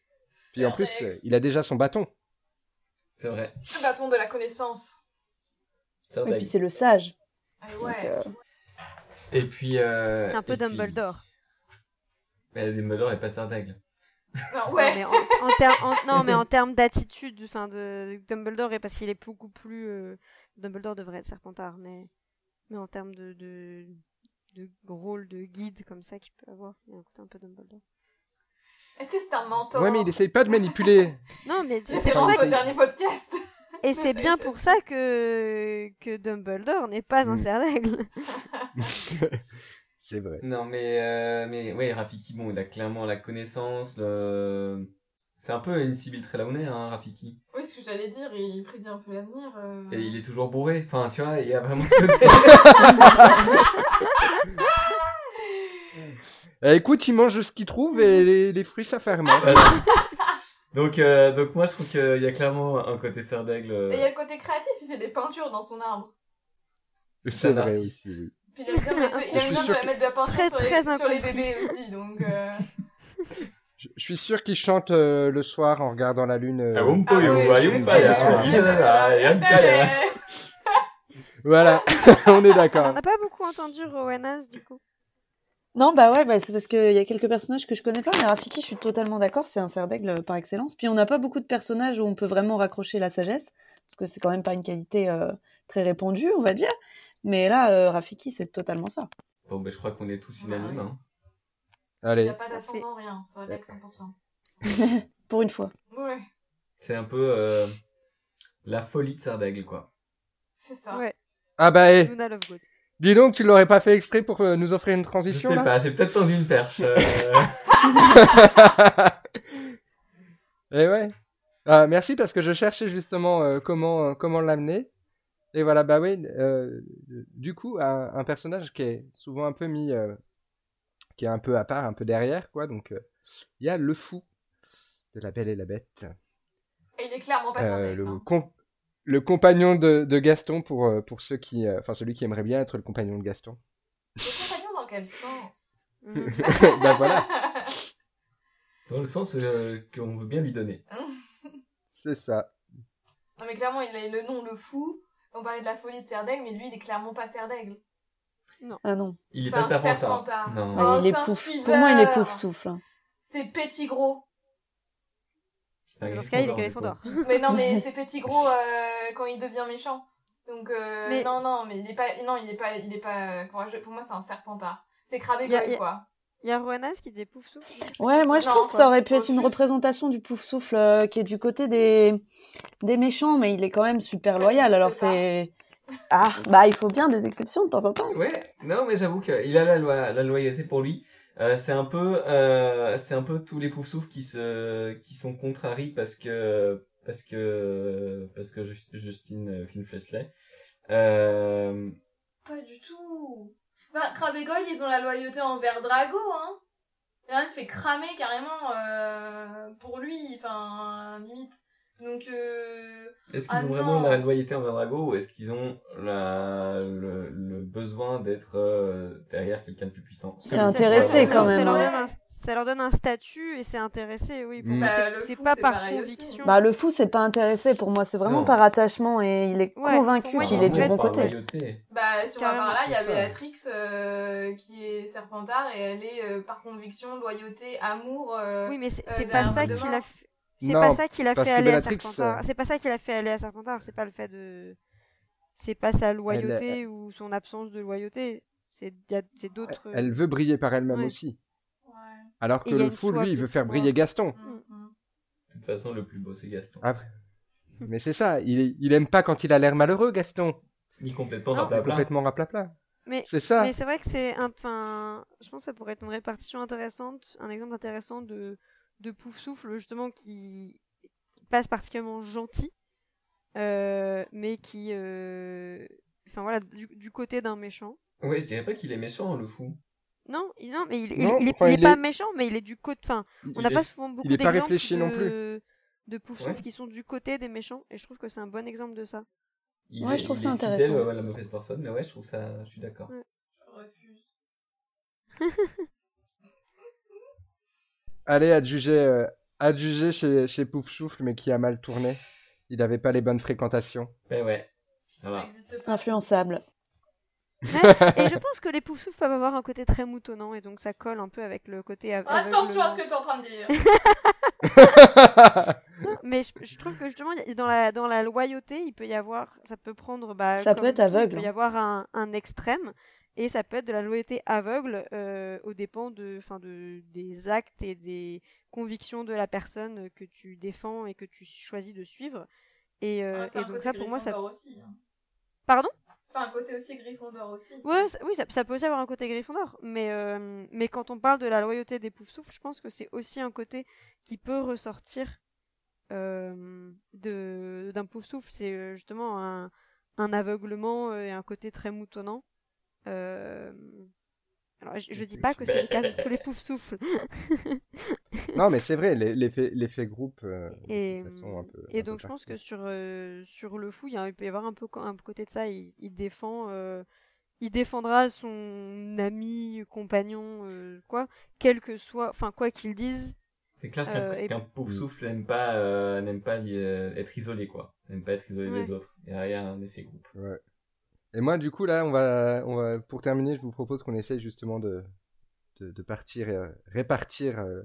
puis en plus, euh, il a déjà son bâton. C'est vrai. Le bâton de la connaissance. Et puis c'est le sage. Donc, ouais. euh, Et puis. euh, c'est un peu et puis- Dumbledore. Mais Dumbledore est pas Sardaigle. Non, Non, mais en, en ter- en- non, mais en termes d'attitude, enfin de Dumbledore, et parce qu'il est beaucoup plus. Dumbledore devrait être Serpentard, mais mais en termes de, de de rôle de guide comme ça qu'il peut avoir, il y a un côté un peu Dumbledore. Est-ce que c'est un mentor Ouais, mais il essaye pas de manipuler. Non, mais c'est pour ça que dernier podcast. et c'est bien pour ça que que Dumbledore n'est pas un Mm. Serdaigle. C'est vrai. Non, mais, euh, mais ouais, Rafiki, bon, il a clairement la connaissance. le- C'est un peu une Sibylle Trelawney, hein, Rafiki. Oui, ce que j'allais dire, il prédit un peu l'avenir. euh. Et il est toujours bourré. Enfin, tu vois, il y a vraiment ce côté. Eh, écoute, il mange ce qu'il trouve et les, les fruits hein. Voilà. donc, euh, donc, moi, je trouve qu'il y a clairement un côté Sardaigle. euh, Et il y a le côté créatif, il fait des peintures dans son arbre. C'est vrai artiste. aussi. oui. Puis il aime bien, mettre, il aime bien de mettre de la peinture Très, sur, les, sur les bébés aussi, donc... Je, je suis sûr qu'il chante euh, le soir en regardant la lune. euh, Ah, Ah bah, bah. Voilà, on est On d'accord. n'a pas beaucoup entendu Rowanas du coup. Non, bah ouais, bah c'est parce qu'il y a quelques personnages que je connais pas, mais Rafiki, je suis totalement d'accord, c'est un cerf d'aigle euh, par excellence. Puis on n'a pas beaucoup de personnages où on peut vraiment raccrocher la sagesse, parce que c'est quand même pas une qualité euh, très répandue, on va dire. Mais là, euh, Rafiki, c'est totalement ça. Bon, ben, je crois qu'on est tous unanimes. Hein. Il n'y Allez, a pas d'ascendant, rien, ça va avec 100%. Pour une fois. Ouais. C'est un peu. euh, la folie de Serdaigle, quoi. C'est ça. Ouais, Ah bah, eh, dis donc, tu l'aurais pas fait exprès pour euh, nous offrir une Je transition sais là? pas, j'ai peut-être tendu une perche. euh, Et ouais. Ah, merci parce que je cherchais justement euh, comment euh, comment l'amener. Et voilà, bah oui. euh, du coup, un, un personnage qui est souvent un peu mis, euh, qui est un peu à part, un peu derrière, quoi. Donc, euh, il y a le fou de la Belle et la Bête, Et il est clairement pas Euh, le hein. com- le compagnon de, de Gaston pour euh, pour ceux qui, euh, enfin celui qui aimerait bien être le compagnon de Gaston. Le compagnon dans quel sens? Mhm. bah voilà, Dans le sens euh, qu'on veut bien lui donner. c'est ça. Non mais clairement, il a le nom le fou. On parlait de la folie de Serdaigle, mais lui, il est clairement pas Serdaigle. Ah non. Il est C'est pas un serpentard. serpentard. Non. Oh, il est c'est un pouf. suiveur. Pour moi, il est pouf souffle. C'est petit gros. Dans ce cas, il est Gryffondor, Mais non, mais c'est petit gros euh, quand il devient méchant. Donc euh, Mais- non, non, mais il est pas, non, il est pas, il est pas. Pour moi, je- pour moi, c'est un serpentard. C'est Y a- quoi. Il y a Roanas qui disait pouf souffle. Ouais, moi je Non, trouve que ça aurait pu être une représentation du pouf souffle euh, qui est du côté des des méchants, mais il est quand même super loyal. Alors c'est ah bah il faut bien des exceptions de temps en temps. Ouais, non, mais j'avoue qu'il a la, loi, la loyauté pour lui. Euh, c'est un peu, euh, c'est un peu tous les poufsouffles qui se, qui sont contrariés parce que, parce que, parce que Just- Justine euh, Finfleshley. Euh, Pas du tout. Bah, Crabégoyle, ils ont la loyauté envers Drago, hein. Et là, il se fait cramer carrément euh, pour lui, enfin, limite. Donc, euh, est-ce qu'ils Ah ont vraiment non. la loyauté envers Drago ou est-ce qu'ils ont la, le, le besoin d'être euh, derrière quelqu'un de plus puissant? C'est Ça- intéressé ça- quand ça même, leur hein. donne un- ça leur donne un statut et c'est intéressé, oui. Mm. Bah, c'est- fou, pas c'est par conviction. Bah le fou c'est pas intéressé pour moi, c'est vraiment Non. par attachement et il est Ouais, convaincu qu'il il est du bon côté. loyauté. bah, si on va Carrément, par là, il y a ça. Béatrix euh, qui est Serpentard et elle est euh, par conviction, loyauté, amour. euh, Oui, mais c'est euh, pas ça Voldemort. qu'il a fait. C'est pas ça qu'il a parce fait aller à Serpentard. euh, C'est pas ça qu'il a fait aller à Serpentard. C'est pas le fait de. C'est pas sa loyauté ou son absence de loyauté. C'est d'autres. Elle veut briller par elle-même Ouais. aussi. Ouais. Alors que le fou, lui, il veut faire briller Gaston. Mm, mm. De toute façon, le plus beau, c'est Gaston. Après. Mais c'est ça, il, est- il aime pas quand il a l'air malheureux, Gaston. Ni complètement Non. raplapla. Complètement raplapla. Mais C'est ça. Mais c'est vrai que c'est un. Enfin, je pense que ça pourrait être une répartition intéressante, un exemple intéressant de, de Pouf Souffle, justement, qui passe particulièrement gentil, euh, mais qui. euh, Enfin voilà, du, du côté d'un méchant. Ouais, je dirais pas qu'il est méchant, le fou. Non, il, non mais il, il- Non, il est, enfin, il est il pas est- méchant, mais il est du côté. Enfin, on n'a pas souvent beaucoup il est pas d'exemples réfléchi de, non plus. de Pouf Souffle Ouais. qui sont du côté des méchants, et je trouve que c'est un bon exemple de ça. il Ouais, est- je trouve il ça est intéressant. fidèle à la mauvaise personne, mais ouais, je trouve ça, je suis d'accord. Ouais. Je refuse. Allez, à te juger, euh, à te juger chez, chez Pouf Choufle, mais qui a mal tourné. Il avait pas les bonnes fréquentations. Mais ouais. Ça Voilà. Influençable. Ouais, et je pense que les Pouf Souffles peuvent avoir un côté très moutonnant, et donc ça colle un peu avec le côté. av- Attention à ce que tu es en train de dire. Non, mais je, je trouve que justement, dans la, dans la loyauté, il peut y avoir, ça peut prendre, bah, Ça peut être aveugle. Il peut y avoir un, un extrême, et ça peut être de la loyauté aveugle euh, aux dépens de, enfin, de, des actes et des convictions de la personne que tu défends et que tu choisis de suivre. Et, euh, Ouais, c'est et un donc ça, pour moi, ça... Aussi. hein. Pardon? C'est un côté aussi Gryffondor aussi. Ouais, ça- oui, ça, ça peut aussi avoir un côté Gryffondor, mais, euh, mais quand on parle de la loyauté des Poufsouffles, je pense que c'est aussi un côté qui peut ressortir euh, d'un Poufsouffle. C'est euh, justement un, un aveuglement et un côté très moutonnant. Euh, alors, je, je dis pas que c'est le cas de tous les Poufsouffles. non, mais c'est vrai, l'e- l'effet groupe. euh, Et, de façon un peu- un et peu donc je pense que sur, euh, sur le fou, il, y a- il peut y avoir un peu un côté de ça. Il, il défend, euh, il défendra son ami, compagnon, euh, quoi, quel que soit, enfin quoi qu'il dise. C'est clair qu'un Euh, et- qu'un pouf souffle n'aime pas, euh, n'aime pas être isolé, quoi. N'aime pas être isolé Ouais. des autres. Il y a un effet groupe. Ouais. Et moi, du coup, là, on va, on va, pour terminer, je vous propose qu'on essaye justement de, de, de partir, euh, répartir euh,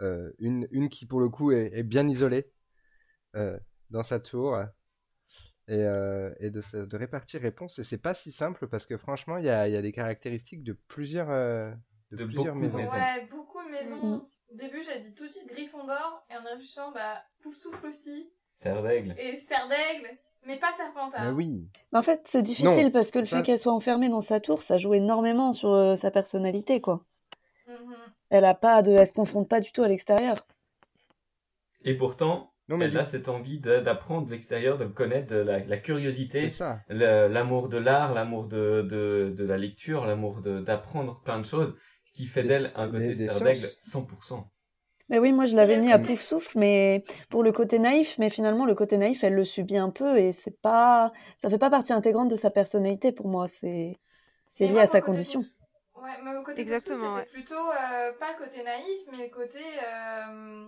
euh, une, une qui, pour le coup, est, est bien isolée euh, dans sa tour. Et, euh, et de, de répartir réponses. Et c'est pas si simple parce que franchement, il y a, il y a des caractéristiques de plusieurs, euh, de De plusieurs beaucoup de maisons. maisons. Ouais, beaucoup de maisons. Au début, j'ai dit tout de suite Gryffondor, et en réfléchissant, bah, Pouf souffle aussi. Serre d'aigle. Et serre d'aigle, mais pas serpentard. Mais oui. Mais en fait, c'est difficile Non, parce que le ça- fait qu'elle soit enfermée dans sa tour, ça joue énormément sur euh, sa personnalité, quoi. Mhm. Elle a pas de, elle se confronte pas du tout à l'extérieur. Et pourtant, Non, mais elle a cette envie de- d'apprendre de l'extérieur, de le connaître, de la, curiosité, l'amour de l'art, l'amour de, de, de la lecture, l'amour de- d'apprendre plein de choses, ce qui fait Des- d'elle un côté des serre d'aigle sens. 100%. Mais oui, moi je l'avais mis à pouf souffle, mais pour le côté naïf, mais finalement le côté naïf, elle le subit un peu et c'est pas, ça fait pas partie intégrante de sa personnalité pour moi. C'est, lié moi, à sa condition. Pouf- Ouais, mais au côté Exactement, ouais. c'était plutôt euh, pas le côté naïf, mais le côté. euh,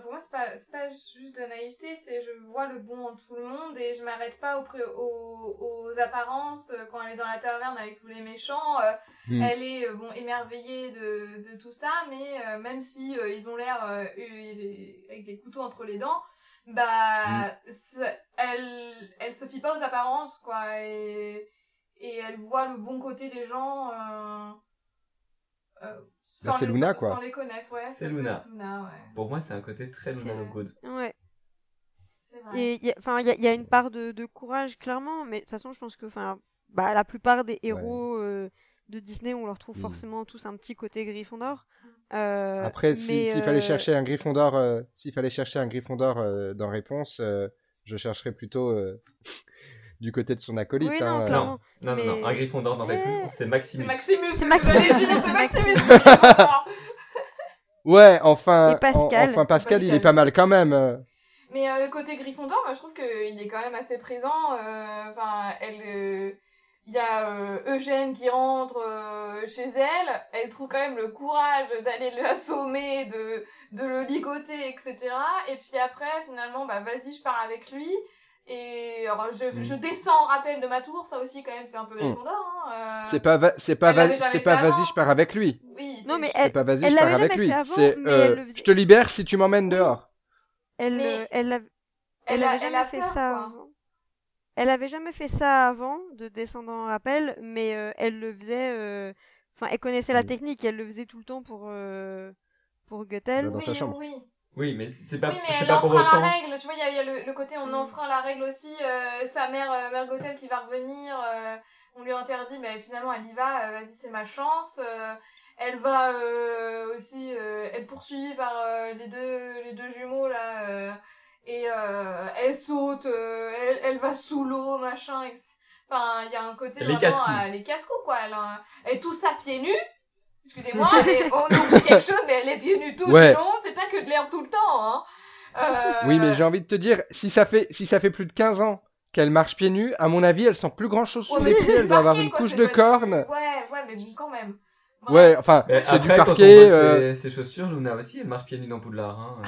pour moi, c'est pas, pas juste de naïveté, c'est je vois le bon en tout le monde et je m'arrête pas aux, aux, aux apparences euh, quand elle est dans la taverne avec tous les méchants. euh, Mm. Elle est euh, bon émerveillée de, de tout ça, mais euh, même si euh, ils ont l'air avec des couteaux entre les dents, bah ça- elle, elle se fie pas aux apparences quoi et, et elle voit le bon côté des gens euh, euh, Bah, c'est Luna, sans- quoi. sans les connaître. Ouais, C'est Luna. être Luna, ouais. Pour moi, c'est un côté très Luna Lovegood. Ouais. C'est vrai. Et il y a- enfin, il y, a- il y a une part de, de courage, clairement, mais de toute façon, je pense que enfin, bah, la plupart des héros euh, de Disney, on leur trouve Oui. forcément tous un petit côté Gryffondor. Euh, Après, si- mais, s'il fallait euh, chercher un Gryffondor, euh, s'il fallait chercher un Gryffondor euh, dans réponse, euh, je chercherais plutôt euh, du côté de son acolyte. Oui, non, hein, euh. Non, non, non, un Gryffondor réponse, c'est C'est Maximus. Maximus, C'est Maximus, c'est c'est Maximus. Maximus. Ouais, enfin, Et Pascal. en- enfin Pascal, il est pas mal quand même. euh. Mais euh, côté Gryffondor, moi je trouve qu'il est quand même assez présent. euh, Enfin, elle, euh, il y a euh, Eugène qui rentre euh, chez elle. Elle trouve quand même le courage d'aller l'assommer, de de le ligoter, etc. Et puis après, finalement, bah vas-y, je pars avec lui. Et alors, je, Mm. je descends en rappel de ma tour, ça aussi quand même, c'est un peu Gryffondor. Hein, euh, C'est pas, va- c'est pas, jamais c'est pas, vas-y, je pars avec lui. Oui. Non, mais C'est elle, pas, vas-y, elle je pars avec jamais lui. C'est, euh, je te libère si tu m'emmènes dehors. elle, Mais- euh, elle, avait- elle, elle a, avait elle jamais a fait peur, ça quoi. avant. Elle avait jamais fait ça avant de descendre en rappel, mais euh, elle le faisait. euh, Enfin, elle connaissait la Oui. technique, elle le faisait tout le temps pour euh, pour. Bah, dans oui, sa chambre. oui. Oui, mais c'est pas, Oui, mais elle pas pour enfreint autant. la règle. Tu vois, il y a, il y a le, le côté on Mm. enfreint la règle aussi. euh, sa mère, euh, mère Gothel qui va revenir, euh, on lui interdit, mais finalement elle y va. euh, Vas-y, c'est ma chance. euh, elle va euh, aussi euh, être poursuivie par euh, les deux les deux jumeaux là. euh, et euh, elle saute, euh, elle, elle va sous l'eau, machin. etc. Enfin, il y a un côté est vraiment euh, est casse-cou quoi. Elle, est tout ça pieds nus. Excusez-moi, mais on oublie quelque chose, mais elle est pieds nus tout Ouais. le long. De l'herbe tout le temps, hein. Euh, Oui, mais j'ai envie de te dire, si ça fait, si ça fait plus de 15 ans qu'elle marche pieds nus, à mon avis, elle sent plus grand chose ouais, sous mais les pieds, elle doit avoir parquet, une quoi, couche de cornes. Ouais, ouais, mais bon, quand même. Ouais, enfin, c'est du après, quand on parquet. voit euh, ses, ses chaussures, Luna aussi, elle marche pieds nus dans Poudlard. Hein.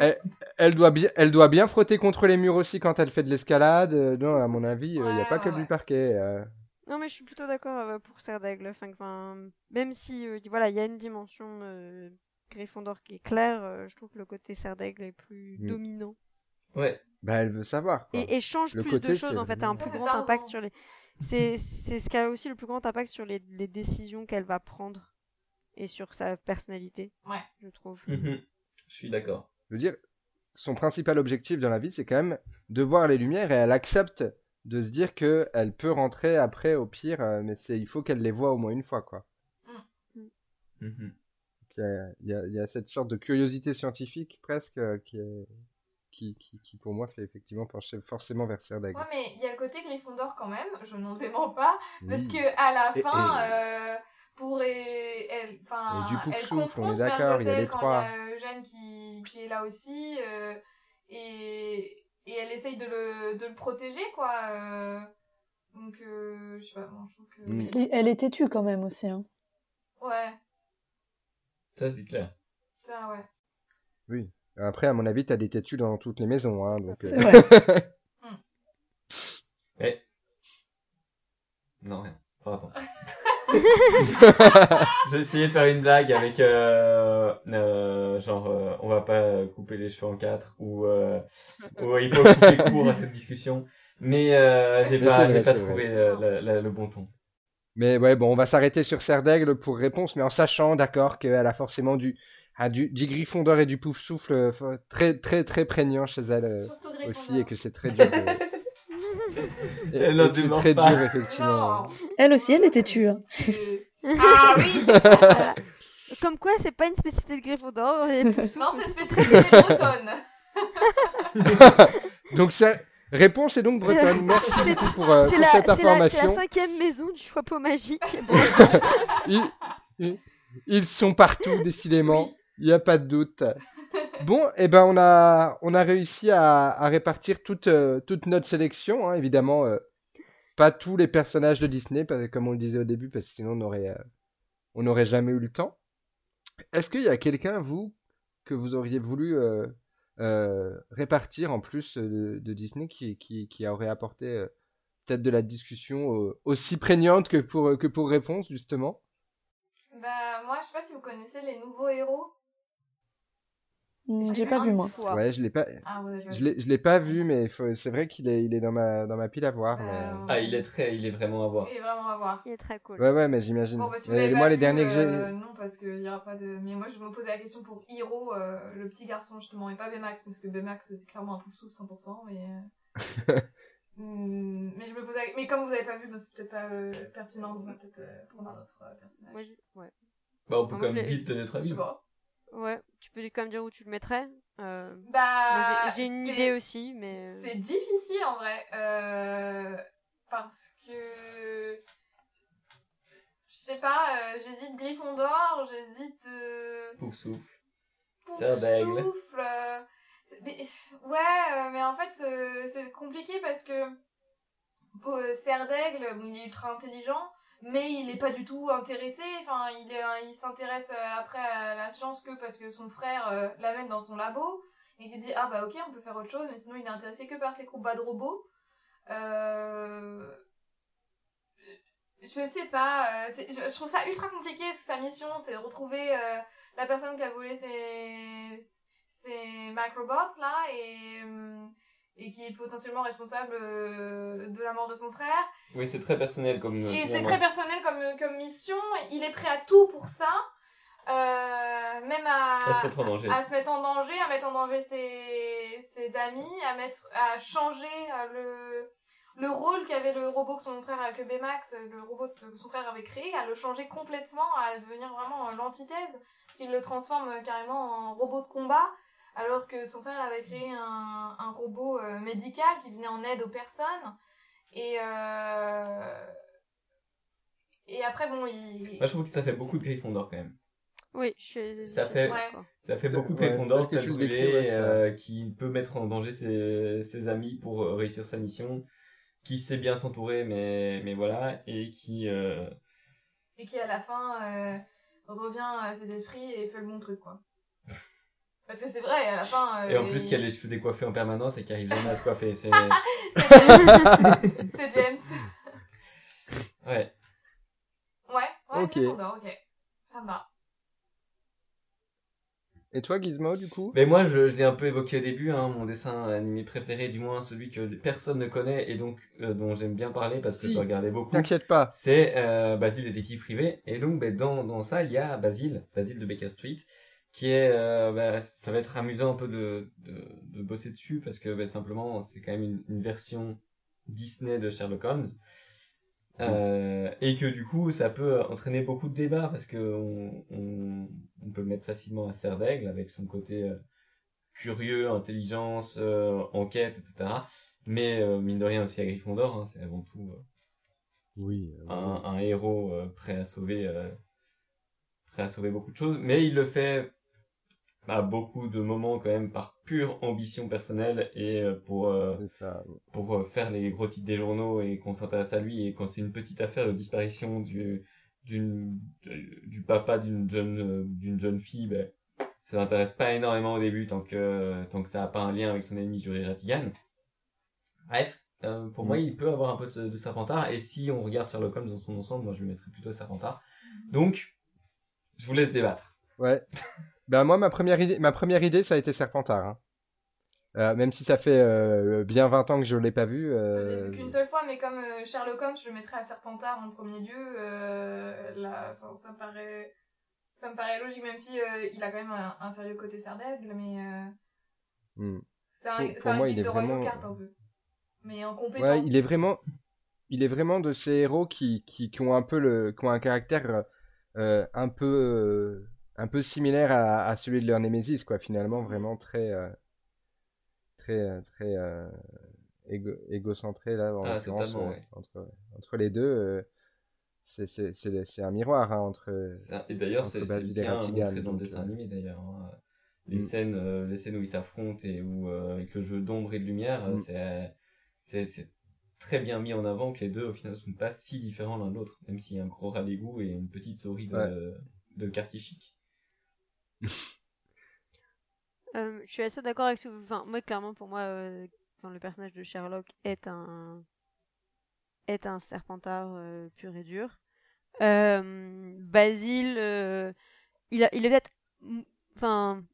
elle doit bien, elle doit bien frotter contre les murs aussi quand elle fait de l'escalade. Euh, Non, à mon avis, il n'y a Ouais, pas que ouais, du ouais. parquet. euh. Non, mais je suis plutôt d'accord pour Serre d'Aigle. Enfin, enfin, même si euh, voilà, il y a une dimension euh, Gryffondor qui est claire, euh, je trouve que le côté Serre d'Aigle est plus Mm. dominant Ouais. Bah, elle veut savoir. quoi. et, et change Le plus côté, de choses en fait, a un plus grand impact sur les. C'est c'est ce qui a aussi le plus grand impact sur les, les décisions qu'elle va prendre et sur sa personnalité. Ouais. Je trouve. Mhm. Je suis d'accord. Je veux dire, son principal objectif dans la vie, c'est quand même de voir les lumières et elle accepte de se dire que elle peut rentrer après au pire, euh, mais c'est il faut qu'elle les voit au moins une fois, quoi. Mhm. Il y a, il y a- il y a cette sorte de curiosité scientifique presque euh, qui, est- qui, qui, qui, pour moi fait effectivement pencher forcément vers Serre d'Aigle. Ouais, mais il y a le côté Gryffondor quand même, je n'en dément pas, parce que à la Et- fin, et- euh, pour et- elle, enfin, elle souffle, on est confronte d'accord, il y a les quand trois. il y a Eugène qui, qui est là aussi, euh, et, et elle essaye de le, de le protéger, quoi. euh, donc, euh, je sais pas, bon, je trouve que... Mm. Elle est têtue quand même aussi. Hein. Ouais, Ça, c'est clair. ça, ouais. Oui. Après, à mon avis, t'as des têtus dans toutes les maisons, hein, donc. C'est euh, vrai. Mais... Non, rien. Pardon. J'ai essayé de faire une blague avec euh, euh, genre euh, on va pas couper les cheveux en quatre ou, euh, ou il faut couper court à cette discussion mais euh, j'ai pas j'ai pas trouvé la- la- le bon ton. Mais ouais, bon, on va s'arrêter sur Serre d'Aigle pour réponse, mais en sachant, d'accord, qu'elle a forcément du, ah, du, et du Pouf Souffle euh, très très très prégnant chez elle euh, aussi et que c'est très dur. de- et- Elle c'est très pas. dur effectivement. Non. Elle aussi, elle était tue. hein. c'est- Ah oui Voilà. Comme quoi, c'est pas une spécificité de Gryffondor. Et Non, c'est très- spécificité bretonne. donc ça, réponse est donc bretonne. Merci C'est- beaucoup pour, euh, C'est pour la, cette c'est la- c'est la information. cinquième maison du Choixpeau magique. Bon, Ils, ils- ils sont partout, décidément. Il n'y a pas de doute. Bon, eh ben on a, on a réussi à, à répartir toute, euh, toute notre sélection. hein. Évidemment, euh, pas tous les personnages de Disney, parce que comme on le disait au début, parce que sinon on aurait, euh, on n'aurait jamais eu le temps. Est-ce qu'il y a quelqu'un, vous, que vous auriez voulu répartir en plus euh, de, Disney qui, qui, qui aurait apporté euh, peut-être de la discussion euh, aussi prégnante que pour, que pour réponse, justement Bah, moi, je sais pas si vous connaissez les nouveaux héros. Hmm, J'ai pas vu, moi. fois. Ouais, je l'ai pas, Ah, ouais, je je l'ai, je l'ai pas vu, mais faut- c'est vrai qu'il est, il est dans ma, dans ma pile à voir. Mais... Euh, Ah, il est très, il est vraiment à voir. Et vraiment à voir. Il est très cool. Ouais, ouais, mais j'imagine. Bon, bah, si Mais moi, les vu, derniers que j'ai, euh, Non, parce qu'il y aura pas de. Mais moi, je me posais la question pour Hiro, euh, le petit garçon, justement, et pas Baymax, parce que Baymax, c'est clairement un pouf 100%, mais. euh, hmm, mais je me posais. Mais comme vous avez pas vu, bah, c'est peut-être pas euh, pertinent, donc on va peut-être euh, prendre un autre euh, personnage. Je- ouais. Bah, on peut quand je même vite donner notre Je avis. sais pas. Ouais, tu peux quand même dire où tu le mettrais. Euh, Bah. j'ai- une c'est- idée aussi, mais. euh, C'est difficile en vrai. euh, parce que. Je sais pas, euh, j'hésite Gryffondor, j'hésite. Euh, Pouf souffle. Pouf Serre d'aigle. Souffle, euh, mais, ouais, euh, mais en fait, c'est compliqué parce que. euh, Serre d'aigle, bon, il est ultra intelligent, mais il est pas du tout intéressé. Enfin, il, est, il s'intéresse euh, après à la science que parce que son frère euh, l'amène dans son labo et qu'il dit ah bah ok on peut faire autre chose, mais sinon il est intéressé que par ses combats de robots. Euh... Je sais pas, euh, je, trouve ça ultra compliqué parce que sa mission c'est de retrouver la personne qui a volé ses, ses Macrobots là et, euh, et qui est potentiellement responsable euh, de la mort de son frère. Oui, c'est très personnel comme. euh, Et c'est finalement. très personnel comme, comme mission. Il est prêt à tout pour ça. Euh, même à, À se mettre en danger. à se mettre en danger, à mettre en danger ses, ses amis, à, mettre, à changer euh, le, le rôle qu'avait le robot que son frère, que Baymax, le robot que son frère avait créé, à le changer complètement, à devenir vraiment euh, l'antithèse. Il le transforme euh, carrément en robot de combat, alors que son frère avait créé un, un robot euh, médical qui venait en aide aux personnes. Et, euh... et après, bon, il. Moi, je trouve que ça fait beaucoup de Gryffondor quand même. Oui, je suis. Ça fait-. Ça fait beaucoup de Gryffondor, brûlé, ouais, ça- euh, qui peut mettre en danger ses, ses amis pour réussir sa mission, qui sait bien s'entourer, mais, mais voilà, et qui... euh, Et qui, à la fin, euh, revient à ses esprits et fait le bon truc, quoi. Parce que c'est vrai, à la fin. euh, Et en plus, il- qui a les cheveux décoiffés en permanence et qui arrive jamais à se coiffer. C'est... C'est James. Ouais. Ouais, ouais, Ok. Ok. Ça me va. Et toi, Gizmo, du coup? Mais moi, je, je l'ai un peu évoqué au début, hein, mon dessin animé préféré, du moins celui que personne ne connaît et donc euh, dont j'aime bien parler parce que Si. je regardais beaucoup. T'inquiète pas. c'est euh, Basile détective privé et donc ben, dans, dans ça il y a Basile Basile de Baker Street qui est euh, ben, ça va être amusant un peu de, de, de bosser dessus parce que ben, simplement c'est quand même une, une version Disney de Sherlock Holmes. Euh, et que du coup ça peut entraîner beaucoup de débats parce que on, on, on peut le mettre facilement à serre d'aigle avec son côté euh, curieux intelligence enquête etc mais mine de rien aussi à Gryffondor hein, c'est avant tout Oui. un, un héros prêt à sauver prêt à sauver beaucoup de choses. Mais il le fait à beaucoup de moments quand même par pure ambition personnelle et euh, pour euh, pour euh, faire les gros titres des journaux et qu'on s'intéresse à lui. Et quand c'est une petite affaire de disparition du d'une du papa d'une jeune d'une jeune fille ben ça l'intéresse pas énormément au début tant que tant que ça a pas un lien avec son ennemi Jury Ratigan. Bref euh, pour Mm. moi il peut avoir un peu de, de Serpentard. Et si on regarde Sherlock Holmes dans son ensemble moi je le mettrais plutôt Serpentard. Donc je vous laisse débattre. Ouais. ben moi, ma première idée, ma première idée, ça a été Serpentard. hein. Euh, même si ça fait euh, bien 20 ans que je l'ai pas vu. Je l'ai euh, vu qu'une seule fois, mais comme euh, Sherlock Holmes, je le mettrais à Serpentard en premier lieu. Là, ça paraît. Ça me paraît logique, même si il a quand même un, un sérieux côté Serdaigle, mais Hmm. c'est un, Pour- pour un moi, guide il est de vraiment- un peu. Mais en compétent. Ouais, il est vraiment, il est vraiment de ces héros qui, qui, qui ont un peu le, qui ont un caractère un peu, un peu similaire à, à celui de leur Némésis, quoi. Finalement, vraiment très, euh, très, euh, très euh, égo, égocentré là, en Ah, l'occurrence, totalement, euh, ouais. entre, entre les deux. c'est, un miroir hein, entre. Un- Et d'ailleurs, c'est bien Ratigan, montré dans le dessin animé d'ailleurs. hein. Les Mm. scènes, euh, les scènes où ils s'affrontent et où avec le jeu d'ombre et de lumière, Mm. c'est très bien mis en avant que les deux au final sont pas si différents l'un de l'autre, même s'il y a un gros rat d'égout et une petite souris de, Ouais. de quartier chic. Euh, je suis assez d'accord avec ce. Enfin, moi, clairement, pour moi, euh, le personnage de Sherlock est un est un serpentard euh, pur et dur. Basile, il, a, il est peut-être... Enfin,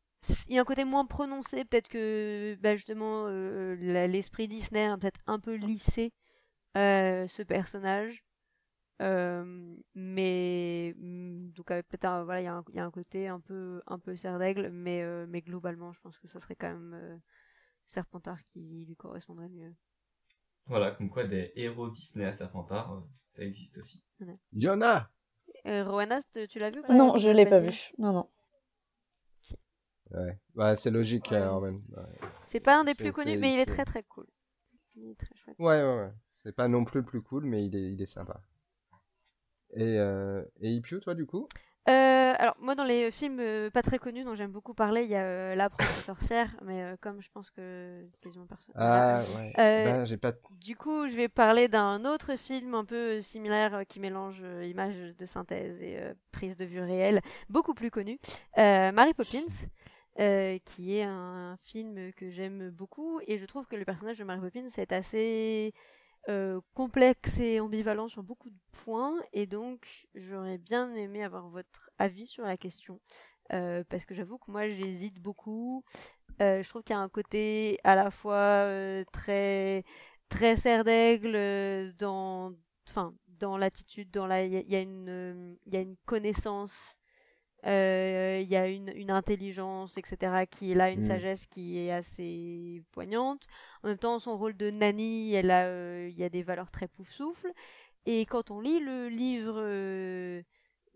il y a un côté moins prononcé, peut-être que bah, justement l'esprit Disney a peut-être un peu lissé ce personnage. Euh, mais mm, donc avec peut-être un- voilà il y, a un- il y a un côté un peu un peu serre d'aigle mais euh, mais globalement je pense que ça serait quand même euh, Serpentard qui lui correspondrait mieux Voilà, comme quoi des héros Disney à Serpentard, euh, ça existe aussi. Il y en a. euh, Rowana tu l'as vu ou Non, je l'ai pas vu. Non, non. Ouais, ouais c'est logique Ouais. euh, même. Ouais, c'est pas un des plus connus mais il est très très cool il est très chouette ouais, ouais. ouais. C'est pas non plus le plus cool, mais il est, il est sympa. Et, euh, et Ipio, toi, du coup? Euh, alors moi dans les films euh, pas très connus dont j'aime beaucoup parler il y a euh, La sorcières mais euh, comme je pense que quasiment personne. Ah, ouais. Ben, j'ai pas. Du coup, je vais parler d'un autre film un peu similaire qui mélange images de synthèse et prise de vue réelle, beaucoup plus connu, Mary Poppins, euh, qui est un film que j'aime beaucoup et je trouve que le personnage de Mary Poppins est assez euh, complexe et ambivalent sur beaucoup de points et donc j'aurais bien aimé avoir votre avis sur la question euh, parce que j'avoue que moi j'hésite beaucoup. Euh, je trouve qu'il y a un côté à la fois euh, très très serre d'aigle euh, dans enfin dans l'attitude dans la il y, a- une il y a une connaissance euh, il y a une, une intelligence etc qui est là une Mm. sagesse qui est assez poignante en même temps son rôle de nanny elle a euh, il y a des valeurs très pouf souffle et quand on lit le livre euh,